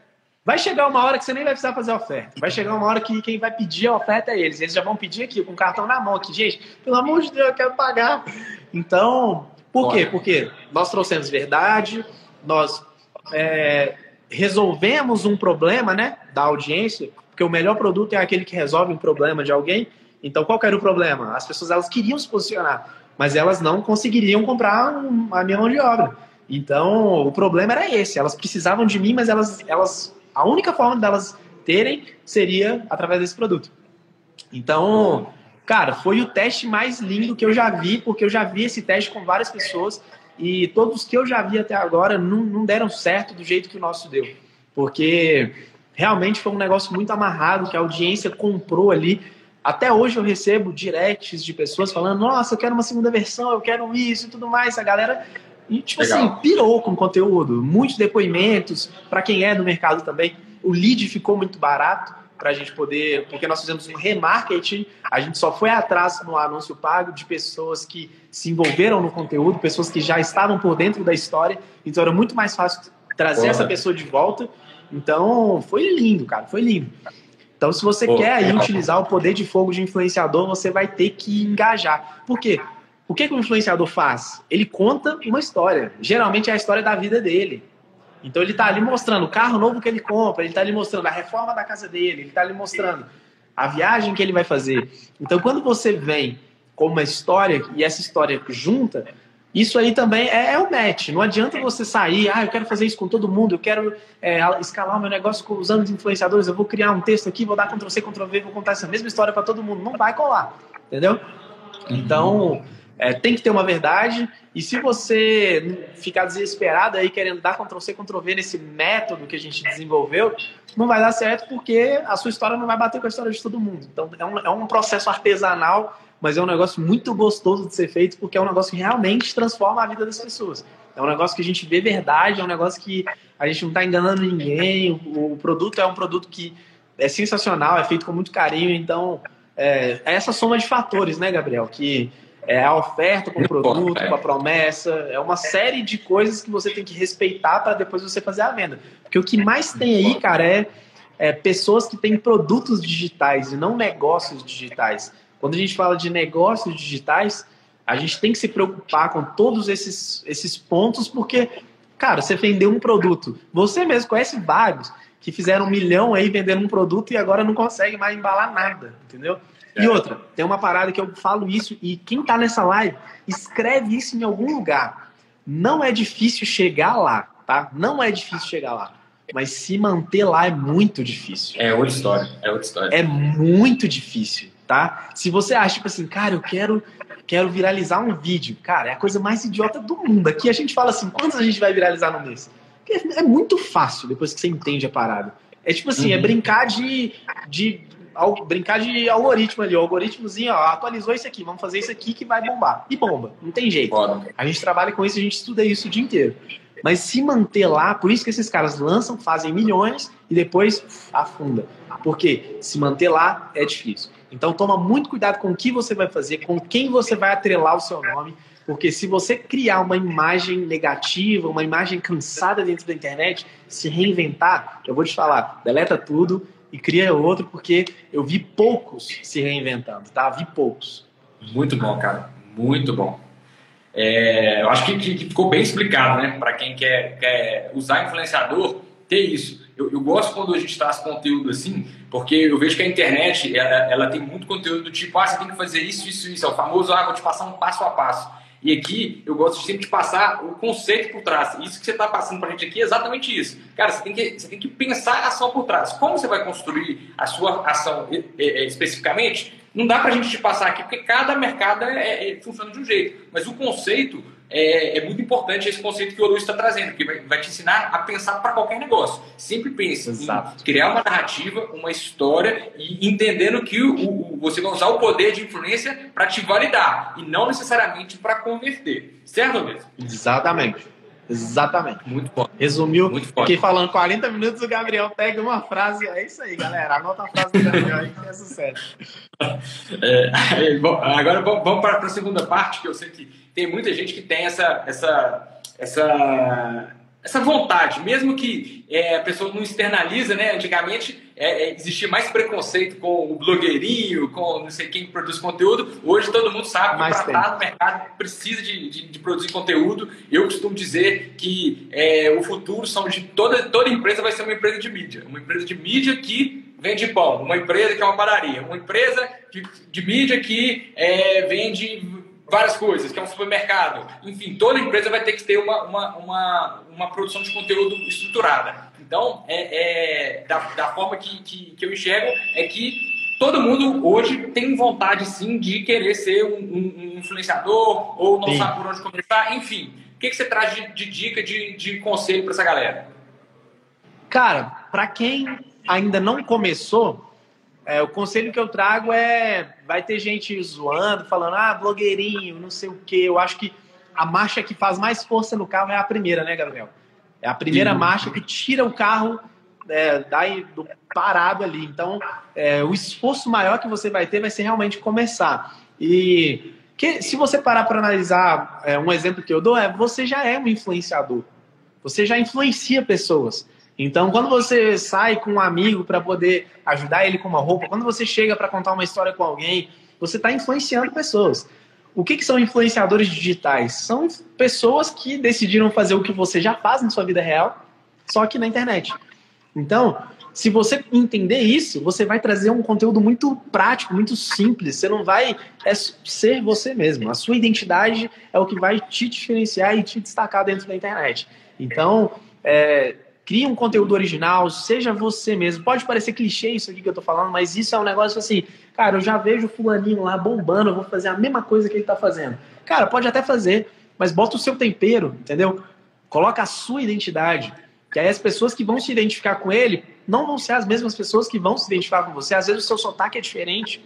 Vai chegar uma hora que você nem vai precisar fazer a oferta. Vai chegar uma hora que quem vai pedir a oferta é eles. Eles já vão pedir aqui, com o cartão na mão aqui. Gente, pelo amor de Deus, eu quero pagar. Então, por Olha. quê? Porque nós trouxemos verdade, nós é, resolvemos um problema né, da audiência porque o melhor produto é aquele que resolve um problema de alguém. Então, qual era o problema? As pessoas elas queriam se posicionar, mas elas não conseguiriam comprar a minha mão de obra. Então, o problema era esse. Elas precisavam de mim, mas elas, elas a única forma delas terem seria através desse produto. Então, cara, foi o teste mais lindo que eu já vi, porque eu já vi esse teste com várias pessoas e todos que eu já vi até agora não, não deram certo do jeito que o nosso deu. Porque realmente foi um negócio muito amarrado que a audiência comprou ali. Até hoje eu recebo directs de pessoas falando: Nossa, eu quero uma segunda versão, eu quero isso e tudo mais. A galera, e, tipo Legal. assim, pirou com o conteúdo. Muitos depoimentos, para quem é do mercado também. O lead ficou muito barato para a gente poder, porque nós fizemos um remarketing, a gente só foi atrás no anúncio pago de pessoas que se envolveram no conteúdo, pessoas que já estavam por dentro da história, então era muito mais fácil trazer Porra. essa pessoa de volta Então, foi lindo, cara, foi lindo. Então, se você Pô, quer aí é utilizar o poder de fogo de influenciador, você vai ter que engajar. Por quê? O que, que o influenciador faz? Ele conta uma história. Geralmente é a história da vida dele. Então ele está ali mostrando o carro novo que ele compra, ele está ali mostrando a reforma da casa dele, ele está ali mostrando a viagem que ele vai fazer. Então quando você vem com uma história e essa história junta, isso aí também é, é o match. Não adianta você sair, ah, eu quero fazer isso com todo mundo, eu quero é, escalar o meu negócio usando os influenciadores, eu vou criar um texto aqui, vou dar Ctrl C, Ctrl V, vou contar essa mesma história para todo mundo. Não vai colar, entendeu? Então é, tem que ter uma verdade, e se você ficar desesperado aí querendo dar Ctrl C, Ctrl V nesse método que a gente desenvolveu, não vai dar certo porque a sua história não vai bater com a história de todo mundo. Então é um, é um processo artesanal, mas é um negócio muito gostoso de ser feito porque é um negócio que realmente transforma a vida das pessoas. É um negócio que a gente vê verdade, é um negócio que a gente não está enganando ninguém. O, produto é um produto que é sensacional, é feito com muito carinho. Então, é, é essa soma de fatores, né, Gabriel? Que é a oferta com o produto, com a promessa, é uma série de coisas que você tem que respeitar para depois você fazer a venda. Porque o que mais tem aí, cara, é, é, pessoas que têm produtos digitais e não negócios digitais. Quando a gente fala de negócios digitais, a gente tem que se preocupar com todos esses, esses pontos, porque, cara, você vendeu um produto. Você mesmo conhece vários que fizeram um milhão aí vendendo um produto e agora não consegue mais embalar nada, entendeu? E outra, tem uma parada que eu falo isso e quem tá nessa live, escreve isso em algum lugar. Não é difícil chegar lá, tá? Não é difícil chegar lá. Mas se manter lá é muito difícil. É outra história, é outra história. É muito difícil, tá? Se você acha, tipo assim, cara, eu quero, quero viralizar um vídeo. Cara, é a coisa mais idiota do mundo. Aqui a gente fala assim, quantos a gente vai viralizar no mês? É muito fácil depois que você entende a parada. É tipo assim, é uhum. é brincar de, de brincar de algoritmo ali, o algoritmozinho, ó, atualizou isso aqui, vamos fazer isso aqui que vai bombar. E bomba, não tem jeito. A gente trabalha com isso, a gente estuda isso o dia inteiro. Mas se manter lá, por isso que esses caras lançam, fazem milhões e depois afunda. Porque se manter lá é difícil. Então toma muito cuidado com o que você vai fazer, com quem você vai atrelar o seu nome, porque se você criar uma imagem negativa, uma imagem cansada dentro da internet, se reinventar, eu vou te falar, deleta tudo, e cria outro, porque eu vi poucos se reinventando, tá? Vi poucos. Muito bom, cara. Muito bom. É, eu acho que, que, ficou bem explicado, né? Para quem quer, quer usar influenciador, ter isso. Eu, eu, gosto quando a gente traz conteúdo assim, porque eu vejo que a internet ela, ela, tem muito conteúdo do tipo, ah, você tem que fazer isso, isso, isso. É o famoso, ah, vou te passar um passo a passo. E aqui eu gosto sempre de passar o conceito por trás. Isso que você está passando para a gente aqui é exatamente isso. Cara, você tem, que, você tem que pensar a ação por trás. Como você vai construir a sua ação especificamente? Não dá para a gente te passar aqui, porque cada mercado é, é, funciona de um jeito. Mas o conceito é, é, muito importante esse conceito que o Luiz está trazendo, que vai, vai, te ensinar a pensar para qualquer negócio. Sempre pense Exato. em criar uma narrativa, uma história e entendendo que o, o, você vai usar o poder de influência para te validar e não necessariamente para converter. Certo, Luiz? Exatamente. Exatamente. Muito bom. Resumiu. Muito Fiquei falando 40 minutos, o Gabriel pega uma frase. É isso aí, galera. Anota a frase do Gabriel aí que é sucesso. É, bom, agora vamos para a segunda parte, que eu sei que tem muita gente que tem essa, essa, essa, essa vontade, mesmo que é, a pessoa não externaliza, né? Antigamente é, é, existia mais preconceito com o blogueirinho, com não sei quem produz conteúdo. Hoje todo mundo sabe que para estar no mercado precisa de, de, de, produzir conteúdo. Eu costumo dizer que é, o futuro são de toda, toda empresa vai ser uma empresa de mídia. Uma empresa de mídia que vende pão, uma empresa que é uma padaria, uma empresa de, de mídia que é, vende várias coisas, que é um supermercado. Enfim, toda empresa vai ter que ter uma, uma, uma, uma produção de conteúdo estruturada. Então, é, é da, da, forma que, que, que, eu enxergo, é que todo mundo hoje tem vontade, sim, de querer ser um, um, um influenciador ou não sim. sabe por onde começar. Enfim, o que, que você traz de, de dica, de, de conselho para essa galera? Cara, para quem ainda não começou, é, o conselho que eu trago é: vai ter gente zoando, falando, ah, blogueirinho, não sei o quê. Eu acho que a marcha que faz mais força no carro é a primeira, né, Gabriel? É a primeira marcha que tira o carro é, do parado ali. Então, é, o esforço maior que você vai ter vai ser realmente começar. E que, se você parar para analisar, é, um exemplo que eu dou é: você já é um influenciador. Você já influencia pessoas. Então, quando você sai com um amigo para poder ajudar ele com uma roupa, quando você chega para contar uma história com alguém, você está influenciando pessoas. O que, que, são influenciadores digitais? São pessoas que decidiram fazer o que você já faz na sua vida real, só que na internet. Então, se você entender isso, você vai trazer um conteúdo muito prático, muito simples. Você não vai é ser você mesmo. A sua identidade é o que vai te diferenciar e te destacar dentro da internet. Então, é, cria um conteúdo original, seja você mesmo. Pode parecer clichê isso aqui que eu tô falando, mas isso é um negócio assim, cara, eu já vejo o fulaninho lá bombando, eu vou fazer a mesma coisa que ele tá fazendo. Cara, pode até fazer, mas bota o seu tempero, entendeu? Coloca a sua identidade. Que aí as pessoas que vão se identificar com ele não vão ser as mesmas pessoas que vão se identificar com você. Às vezes o seu sotaque é diferente.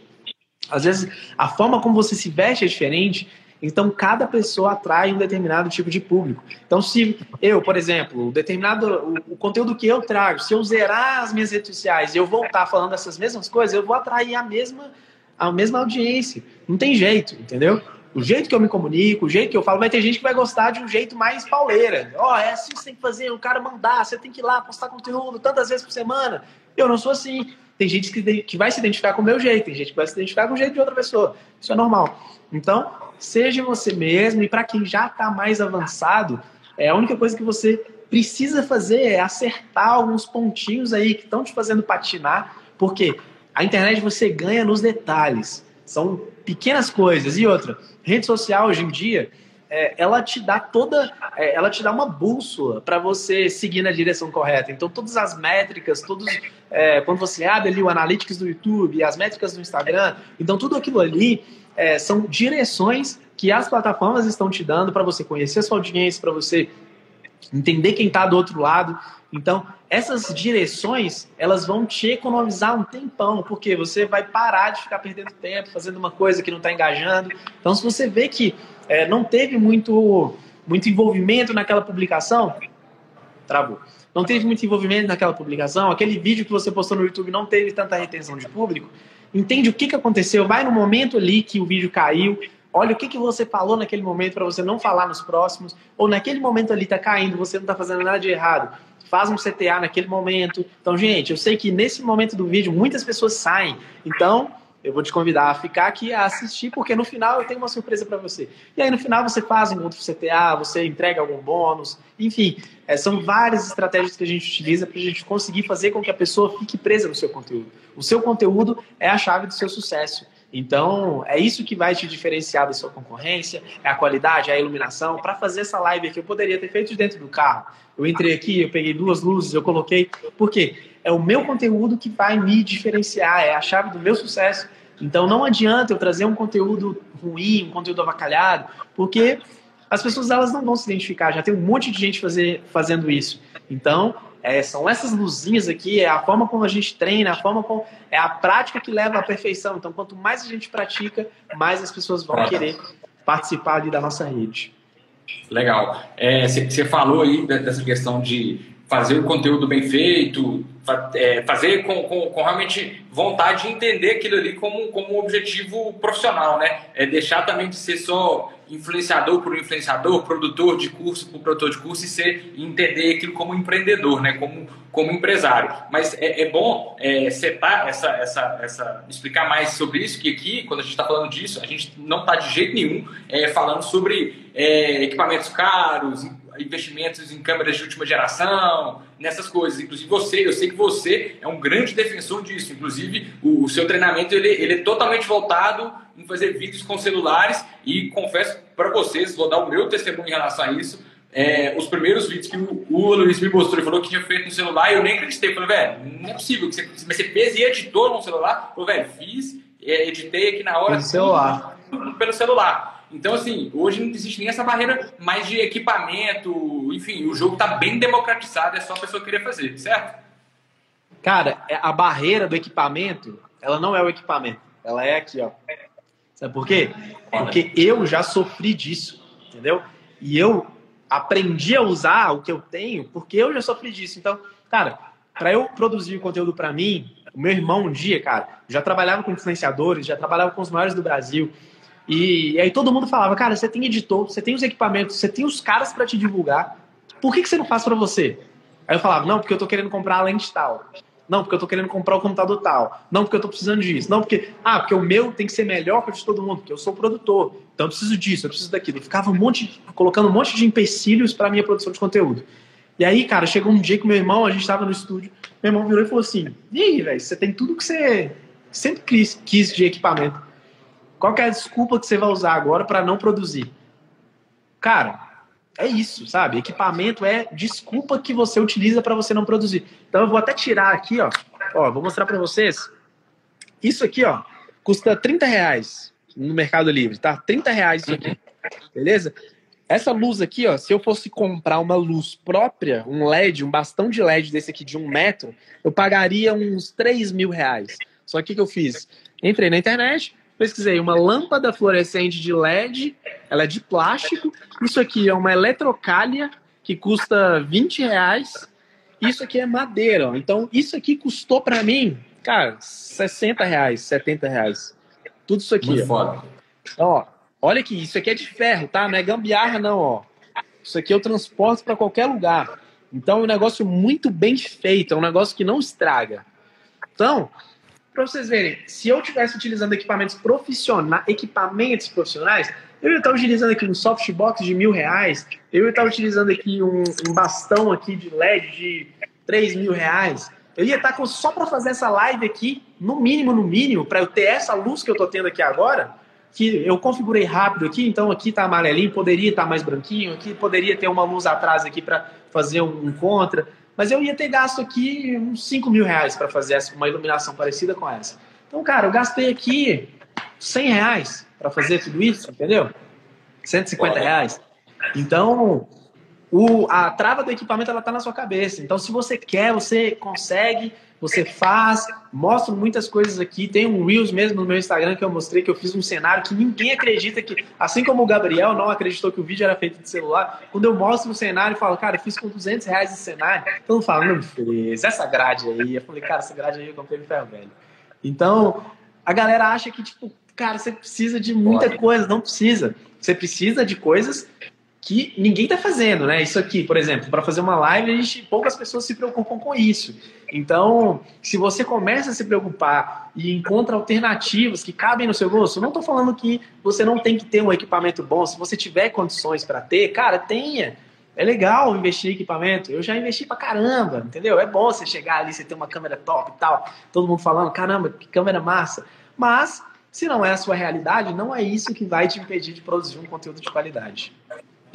Às vezes a forma como você se veste é diferente. Então, cada pessoa atrai um determinado tipo de público. Então, se eu, por exemplo, determinado o, conteúdo que eu trago, se eu zerar as minhas redes sociais e eu voltar falando essas mesmas coisas, eu vou atrair a mesma, a mesma audiência. Não tem jeito, entendeu? O jeito que eu me comunico, o jeito que eu falo, vai ter gente que vai gostar de um jeito mais pauleira. Ó, oh, é assim que você tem que fazer, o cara mandar, você tem que ir lá postar conteúdo tantas vezes por semana. Eu não sou assim. Tem gente que, que vai se identificar com o meu jeito, tem gente que vai se identificar com o jeito de outra pessoa. Isso é normal. Então, seja você mesmo, e para quem já está mais avançado, é a única coisa que você precisa fazer é acertar alguns pontinhos aí que estão te fazendo patinar, porque a internet você ganha nos detalhes. São pequenas coisas. E outra, rede social hoje em dia, é, ela te dá toda, é, ela te dá uma bússola para você seguir na direção correta. Então, todas as métricas, todos, é, quando você abre ali o Analytics do YouTube, as métricas do Instagram, então tudo aquilo ali é, são direções que as plataformas estão te dando para você conhecer a sua audiência, para você entender quem está do outro lado. Então, essas direções, elas vão te economizar um tempão, porque você vai parar de ficar perdendo tempo fazendo uma coisa que não está engajando. Então, se você vê que é, não teve muito, muito envolvimento naquela publicação, travou. Não teve muito envolvimento naquela publicação, aquele vídeo que você postou no YouTube não teve tanta retenção de público, entende o que, que aconteceu, vai no momento ali que o vídeo caiu, olha o que, que você falou naquele momento para você não falar nos próximos, ou naquele momento ali está caindo, você não está fazendo nada de errado. Faz um CTA naquele momento. Então, gente, eu sei que nesse momento do vídeo muitas pessoas saem. Então, eu vou te convidar a ficar aqui a assistir, porque no final eu tenho uma surpresa para você. E aí no final você faz um outro CTA, você entrega algum bônus, enfim, é, são várias estratégias que a gente utiliza para a gente conseguir fazer com que a pessoa fique presa no seu conteúdo. O seu conteúdo é a chave do seu sucesso. Então, é isso que vai te diferenciar da sua concorrência, é a qualidade, é a iluminação. Para fazer essa live aqui, eu poderia ter feito dentro do carro. Eu entrei aqui, eu peguei duas luzes, eu coloquei. Por quê? É o meu conteúdo que vai me diferenciar, é a chave do meu sucesso. Então, não adianta eu trazer um conteúdo ruim, um conteúdo avacalhado, porque as pessoas elas não vão se identificar. Já tem um monte de gente fazer, fazendo isso. Então, é, são essas luzinhas aqui, é a forma como a gente treina, a forma como é a prática que leva à perfeição. Então, quanto mais a gente pratica, mais as pessoas vão querer participar ali da nossa rede. Legal. Você é, falou aí dessa questão de fazer o conteúdo bem feito, é, fazer com, com, com, realmente vontade de entender aquilo ali como, como um objetivo profissional, né? É deixar também de ser só influenciador por influenciador, produtor de curso por produtor de curso e ser entender aquilo como empreendedor, né? Como, como empresário. Mas é, é bom é, setar essa, essa, essa, explicar mais sobre isso, que aqui, quando a gente está falando disso, a gente não está de jeito nenhum é, falando sobre é, equipamentos caros, investimentos em câmeras de última geração, nessas coisas. Inclusive você, eu sei que você é um grande defensor disso. Inclusive o, o seu treinamento ele, ele é totalmente voltado em fazer vídeos com celulares e confesso para vocês, vou dar o meu testemunho em relação a isso. É, os primeiros vídeos que o, o Luiz me mostrou, ele falou que tinha feito no celular, eu nem acreditei. Eu falei, velho, não é possível. Que você, mas você fez e editou no celular? Eu falei, velho, fiz, é, editei aqui na hora. Pelo celular. Pelo celular. Então, assim, hoje não existe nem essa barreira mais de equipamento, enfim, o jogo está bem democratizado, é só a pessoa querer fazer, certo? Cara, é, a barreira do equipamento, ela não é o equipamento, ela é aqui, ó. Sabe por quê? Porque eu já sofri disso, entendeu? E eu aprendi a usar o que eu tenho porque eu já sofri disso. Então, cara, para eu produzir conteúdo para mim, o meu irmão um dia, cara, já trabalhava com influenciadores, já trabalhava com os maiores do Brasil. E, e aí todo mundo falava, cara, você tem editor, você tem os equipamentos, você tem os caras para te divulgar. Por que, que você não faz para você? Aí eu falava, não, porque eu tô querendo comprar a lente tal. Não, porque eu tô querendo comprar o computador tal. Não, porque eu tô precisando disso. Não, porque. Ah, porque o meu tem que ser melhor que o de todo mundo, porque eu sou produtor. Então eu preciso disso, eu preciso daquilo. Eu ficava um monte, colocando um monte de empecilhos para minha produção de conteúdo. E aí, cara, chegou um dia que meu irmão, a gente tava no estúdio, meu irmão virou e falou assim: E aí, velho, você tem tudo que você sempre quis, quis de equipamento. Qual é a desculpa que você vai usar agora para não produzir? Cara, é isso, sabe? Equipamento é desculpa que você utiliza para você não produzir. Então eu vou até tirar aqui, ó. Ó, vou mostrar para vocês. Isso aqui, ó, custa 30 reais no Mercado Livre, tá? 30 reais isso aqui. Beleza? Essa luz aqui, ó, se eu fosse comprar uma luz própria, um LED, um bastão de LED desse aqui de um metro, eu pagaria uns 3 mil reais. Só que o que eu fiz? Entrei na internet, pesquisei uma lâmpada fluorescente de LED, ela é de plástico. Isso aqui é uma eletrocalha que custa 20 reais. Isso aqui é madeira. Ó. Então, isso aqui custou para mim, cara, 60 reais, 70 reais. Tudo isso aqui. Muito ó. foda. Ó, olha aqui, isso aqui é de ferro, tá? Não é gambiarra, não, ó. Isso aqui eu transporto para qualquer lugar. Então é um negócio muito bem feito, é um negócio que não estraga. Então, para vocês verem, se eu estivesse utilizando equipamentos profissionais, equipamentos profissionais, eu ia estar utilizando aqui um softbox de mil reais, eu ia estar utilizando aqui um, um bastão aqui de LED de três mil reais, eu ia estar com, só para fazer essa live aqui, no mínimo, no mínimo, para eu ter essa luz que eu estou tendo aqui agora, que eu configurei rápido aqui, então aqui está amarelinho, poderia estar mais branquinho, aqui poderia ter uma luz atrás aqui para fazer um, um contra, mas eu ia ter gasto aqui uns 5 mil reais para fazer uma iluminação parecida com essa. Então, cara, eu gastei aqui 100 reais para fazer tudo isso, entendeu? 150 reais. Então, o, a trava do equipamento ela tá na sua cabeça. Então, se você quer, você consegue, você faz. Mostro muitas coisas aqui. Tem um Reels mesmo no meu Instagram que eu mostrei que eu fiz um cenário que ninguém acredita que, assim como o Gabriel não acreditou que o vídeo era feito de celular, quando eu mostro o cenário e falo, cara, eu fiz com 200 reais esse cenário, mundo fala, não fez, essa grade aí. Eu falei, cara, essa grade aí eu comprei no ferro velho. Então, a galera acha que, tipo, cara, você precisa de muita Pode. coisa. Não precisa. Você precisa de coisas que ninguém está fazendo, né? Isso aqui, por exemplo, para fazer uma live, a gente, poucas pessoas se preocupam com isso. Então, se você começa a se preocupar e encontra alternativas que cabem no seu gosto, não estou falando que você não tem que ter um equipamento bom. Se você tiver condições para ter, cara, tenha. É legal investir em equipamento. Eu já investi pra caramba, entendeu? É bom você chegar ali, você ter uma câmera top e tal, todo mundo falando, caramba, que câmera massa. Mas, se não é a sua realidade, não é isso que vai te impedir de produzir um conteúdo de qualidade.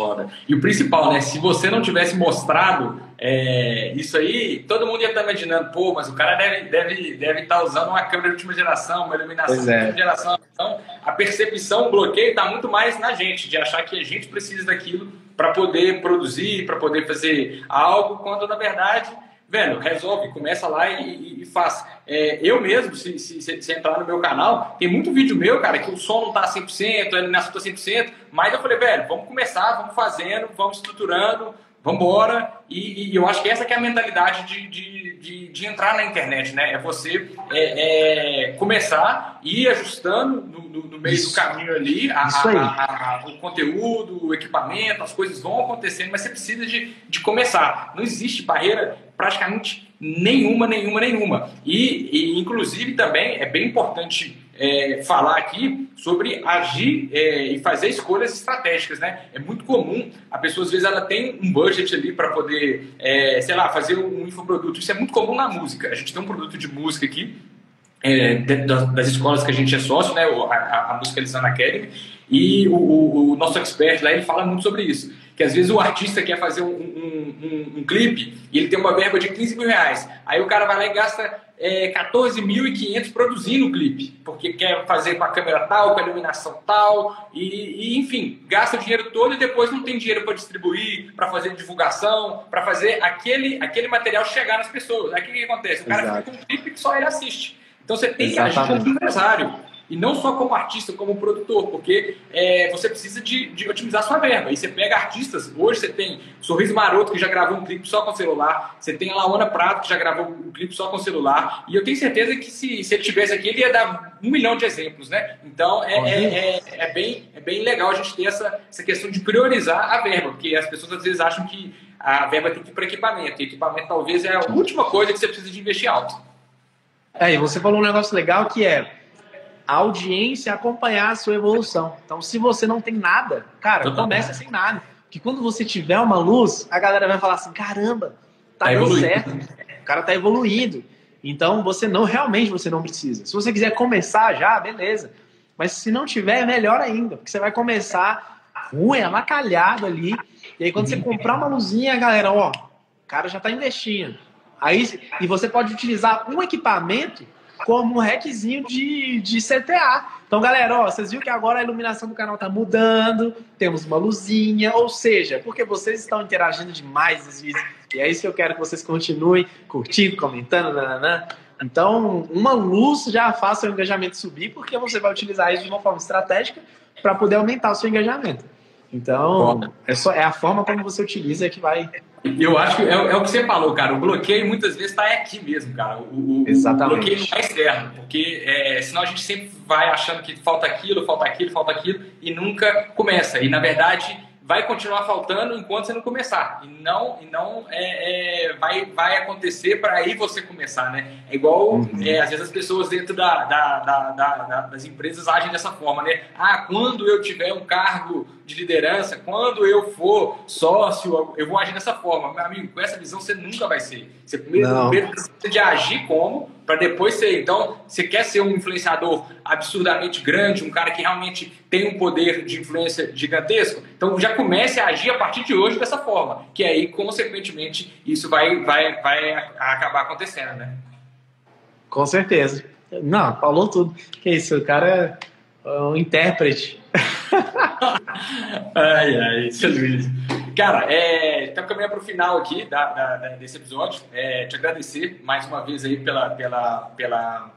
Foda. E o principal, né? Se você não tivesse mostrado é, isso aí, todo mundo ia estar imaginando, pô, mas o cara deve estar deve, deve tá usando uma câmera de última geração, uma iluminação Pois de é. última geração. Então, a percepção, o bloqueio está muito mais na gente, de achar que a gente precisa daquilo para poder produzir, para poder fazer algo, quando na verdade, velho, resolve, começa lá e, e, e faz. É, eu mesmo, se, se, se, entrar no meu canal, tem muito vídeo meu, cara, que o som não tá 100%, a iluminação tá 100%, mas eu falei, velho, vamos começar, vamos fazendo, vamos estruturando, vamos embora. E, e eu acho que essa que é a mentalidade de, de, de, de entrar na internet, né? É você é, é, começar e ir ajustando no, no, no meio Isso. do caminho ali a- a- a- o conteúdo, o equipamento, as coisas vão acontecendo, mas você precisa de, de começar. Não existe barreira praticamente nenhuma, nenhuma, nenhuma. E, e, inclusive, também é bem importante é, falar aqui sobre agir é, e fazer escolhas estratégicas, né? É muito comum, a pessoa às vezes ela tem um budget ali para poder, é, sei lá, fazer um infoproduto. Isso é muito comum na música. A gente tem um produto de música aqui, é, das, escolas que a gente é sócio, né, a, a Musicalizando Academy, e o, o- o nosso expert lá, ele fala muito sobre isso, que às vezes o artista quer fazer um, um, um- um clipe e ele tem uma verba de 15 mil reais, aí o cara vai lá e gasta é, 14.500 produzindo o clipe, porque quer fazer com a câmera tal, com a iluminação tal, e, e, enfim, gasta o dinheiro todo e depois não tem dinheiro para distribuir, para fazer divulgação, para fazer aquele, aquele material chegar nas pessoas. Aí o que, que acontece? O cara Exato. fica com um clipe que só ele assiste. Então você tem que agir Exatamente. como empresário. E não só como artista, como produtor, porque é, você precisa de, de otimizar sua verba. E você pega artistas, hoje você tem Sorriso Maroto, que já gravou um clipe só com celular, você tem a Laona Prato, que já gravou um clipe só com celular, e eu tenho certeza que se, se ele tivesse aqui, ele ia dar um milhão de exemplos, né? Então é, é, é, é bem, é bem legal a gente ter essa, essa questão de priorizar a verba, porque as pessoas às vezes acham que a verba tem que ir para equipamento. E equipamento talvez é a última coisa que você precisa de investir alto. É, e você falou um negócio legal que é a audiência acompanhar a sua evolução. Então, se você não tem nada, cara, começa sem nada. Que quando você tiver uma luz, a galera vai falar assim: caramba, tá, tá dando certo. O cara tá evoluindo. Então, você não, realmente você não precisa. Se você quiser começar já, beleza. Mas se não tiver, é melhor ainda, porque você vai começar ruim, avacalhado ali. E aí, quando você comprar uma luzinha, a galera, ó, o cara já tá investindo. Aí, e você pode utilizar um equipamento como um hackzinho de, de CTA. Então, galera, ó, vocês viram que agora a iluminação do canal tá mudando, temos uma luzinha, ou seja, porque vocês estão interagindo demais nos vídeos. E é isso que eu quero que vocês continuem curtindo, comentando, nananã. Então, uma luz já faça o engajamento subir, porque você vai utilizar isso de uma forma estratégica para poder aumentar o seu engajamento. Então, é, só, é a forma como você utiliza que vai. Eu acho que é, é o que você falou, cara. O bloqueio muitas vezes está aqui mesmo, cara. O, o, Exatamente. o bloqueio não é externo, porque é, senão a gente sempre vai achando que falta aquilo, falta aquilo, falta aquilo e nunca começa. E na verdade vai continuar faltando enquanto você não começar. E não, e não é, é vai, vai acontecer para aí você começar, né? É igual, uhum. é, às vezes as pessoas dentro da, da, da, da, das empresas agem dessa forma, né? Ah, quando eu tiver um cargo de liderança, quando eu for sócio, eu vou agir dessa forma. Meu amigo, com essa visão você nunca vai ser. Você primeiro, primeiro precisa de agir como para depois ser. Então, você quer ser um influenciador absurdamente grande, um cara que realmente tem um poder de influência gigantesco, então já comece a agir a partir de hoje dessa forma, que aí, consequentemente, isso vai, vai, vai acabar acontecendo, né? Com certeza. Não, falou tudo. Que isso, o cara é um intérprete. ai, ai, seu Luiz. Cara, é, estamos caminhando para o final aqui da, da, desse episódio. É, te agradecer mais uma vez aí pela, pela, pela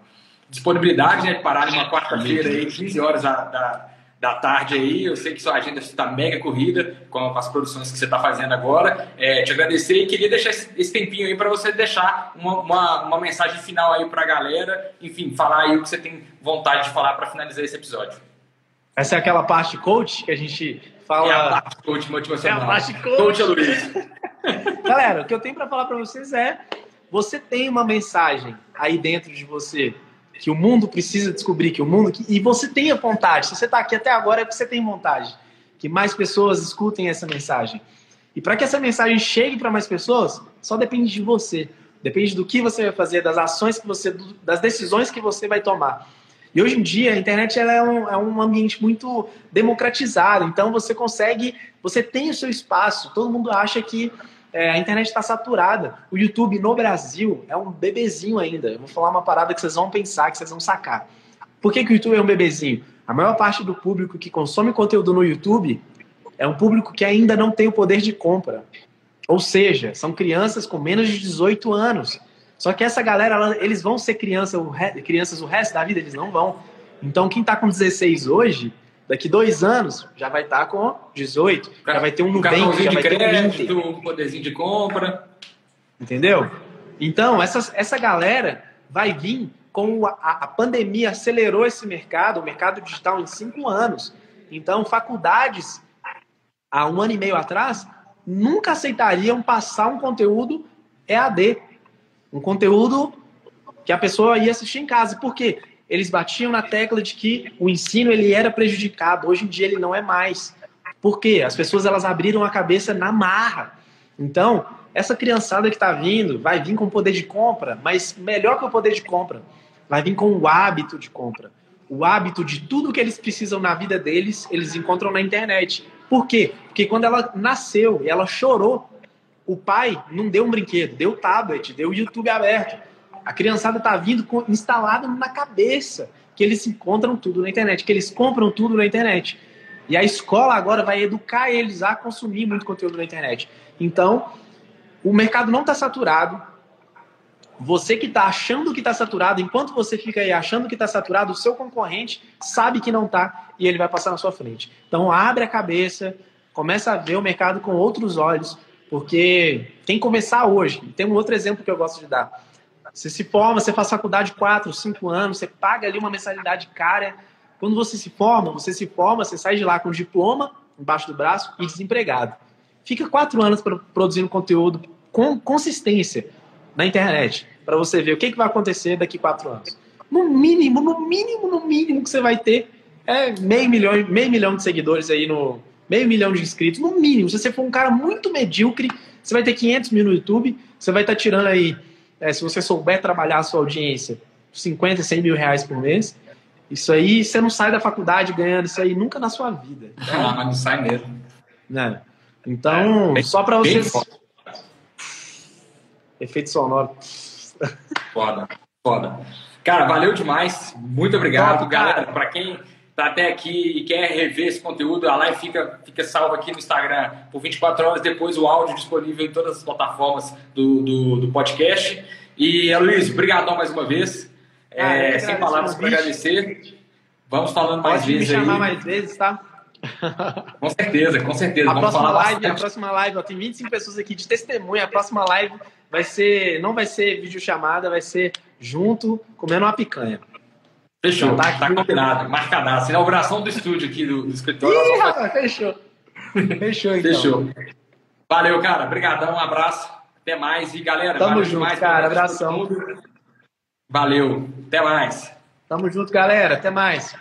disponibilidade né, de parar numa quarta-feira aí, 15 horas da, da, da, tarde aí. Eu sei que sua agenda está mega corrida com as produções que você está fazendo agora. É, te agradecer e queria deixar esse, esse tempinho aí para você deixar uma, uma, uma, mensagem final aí para a galera. Enfim, falar aí o que você tem vontade de falar para finalizar esse episódio. Essa é aquela parte coach que a gente fala. É a parte coach motivacional. É a parte coach. Coach Luiz. Galera, o que eu tenho para falar para vocês é: você tem uma mensagem aí dentro de você que o mundo precisa descobrir, que o mundo. E você tem a vontade. Se você está aqui até agora, é porque você tem vontade. Que mais pessoas escutem essa mensagem. E para que essa mensagem chegue para mais pessoas, só depende de você. Depende do que você vai fazer, das ações que você. das decisões que você vai tomar. E hoje em dia a internet ela é, um, é um ambiente muito democratizado, então você consegue, você tem o seu espaço. Todo mundo acha que é, a internet está saturada. O YouTube no Brasil é um bebezinho ainda. Eu vou falar uma parada que vocês vão pensar, que vocês vão sacar. Por que, que o YouTube é um bebezinho? A maior parte do público que consome conteúdo no YouTube é um público que ainda não tem o poder de compra. Ou seja, são crianças com menos de 18 anos. Só que essa galera, ela, eles vão ser criança, o re, crianças o resto da vida, eles não vão. Então, quem está com 16 hoje, daqui dois anos, já vai estar tá com 18, já vai ter um Nubank, já vai crédito, um Um poderzinho de compra. Entendeu? Então, essa, essa galera vai vir com a, a pandemia acelerou esse mercado, o mercado digital em cinco anos. Então, faculdades, há um ano e meio atrás, nunca aceitariam passar um conteúdo EAD. Um conteúdo que a pessoa ia assistir em casa. Por quê? Eles batiam na tecla de que o ensino ele era prejudicado. Hoje em dia ele não é mais. Por quê? As pessoas elas abriram a cabeça na marra. Então, essa criançada que está vindo vai vir com poder de compra, mas melhor que o poder de compra, vai vir com o hábito de compra. O hábito de tudo que eles precisam na vida deles, eles encontram na internet. Por quê? Porque quando ela nasceu e ela chorou, o pai não deu um brinquedo, deu tablet, deu YouTube aberto. A criançada tá vindo com, instalado na cabeça que eles encontram tudo na internet, que eles compram tudo na internet. E a escola agora vai educar eles a consumir muito conteúdo na internet. Então, o mercado não está saturado. Você que está achando que está saturado, enquanto você fica aí achando que está saturado, o seu concorrente sabe que não está e ele vai passar na sua frente. Então, abre a cabeça, começa a ver o mercado com outros olhos, porque tem que começar hoje. Tem um outro exemplo que eu gosto de dar. Você se forma, você faz faculdade 4, 5 anos, você paga ali uma mensalidade cara. Quando você se forma, você se forma, você sai de lá com diploma embaixo do braço e desempregado. Fica quatro anos produzindo conteúdo com consistência na internet, para você ver o que, que vai acontecer daqui quatro anos. No mínimo, no mínimo, no mínimo que você vai ter é meio milhão, meio milhão de seguidores aí no. Meio milhão de inscritos, no mínimo. Se você for um cara muito medíocre, você vai ter 500 mil no YouTube, você vai estar tá tirando aí, é, se você souber trabalhar a sua audiência, 50, 100 mil reais por mês. Isso aí, você não sai da faculdade ganhando isso aí nunca na sua vida. Não, mas não sai mesmo. Né? Então, é, só para vocês. Efeito sonoro. Foda, foda. Cara, valeu demais. Muito obrigado, Top, galera. Para quem tá até aqui e quer rever esse conteúdo, a live fica, fica salva aqui no Instagram por 24 horas, depois o áudio disponível em todas as plataformas do, do, do podcast. E, Luiz, obrigadão mais uma vez. Ah, é, sem palavras para agradecer. Vamos falando mais Pode vezes me chamar aí. mais vezes, tá? Com certeza, com certeza. A Vamos próxima falar live, a próxima live, ó, tem 25 pessoas aqui de testemunha. A próxima live vai ser, não vai ser vídeo chamada, vai ser junto comendo uma picanha. Fechou, tá, tá combinado, marcadaço. Inauguração do estúdio aqui do, do escritório. Ih, rapaz, fechou. Fechou, então. Fechou. Valeu, cara. Obrigadão, um abraço. Até mais. E galera, Tamo junto, mais cara. Abração. Valeu. Até mais. Tamo junto, galera. Até mais.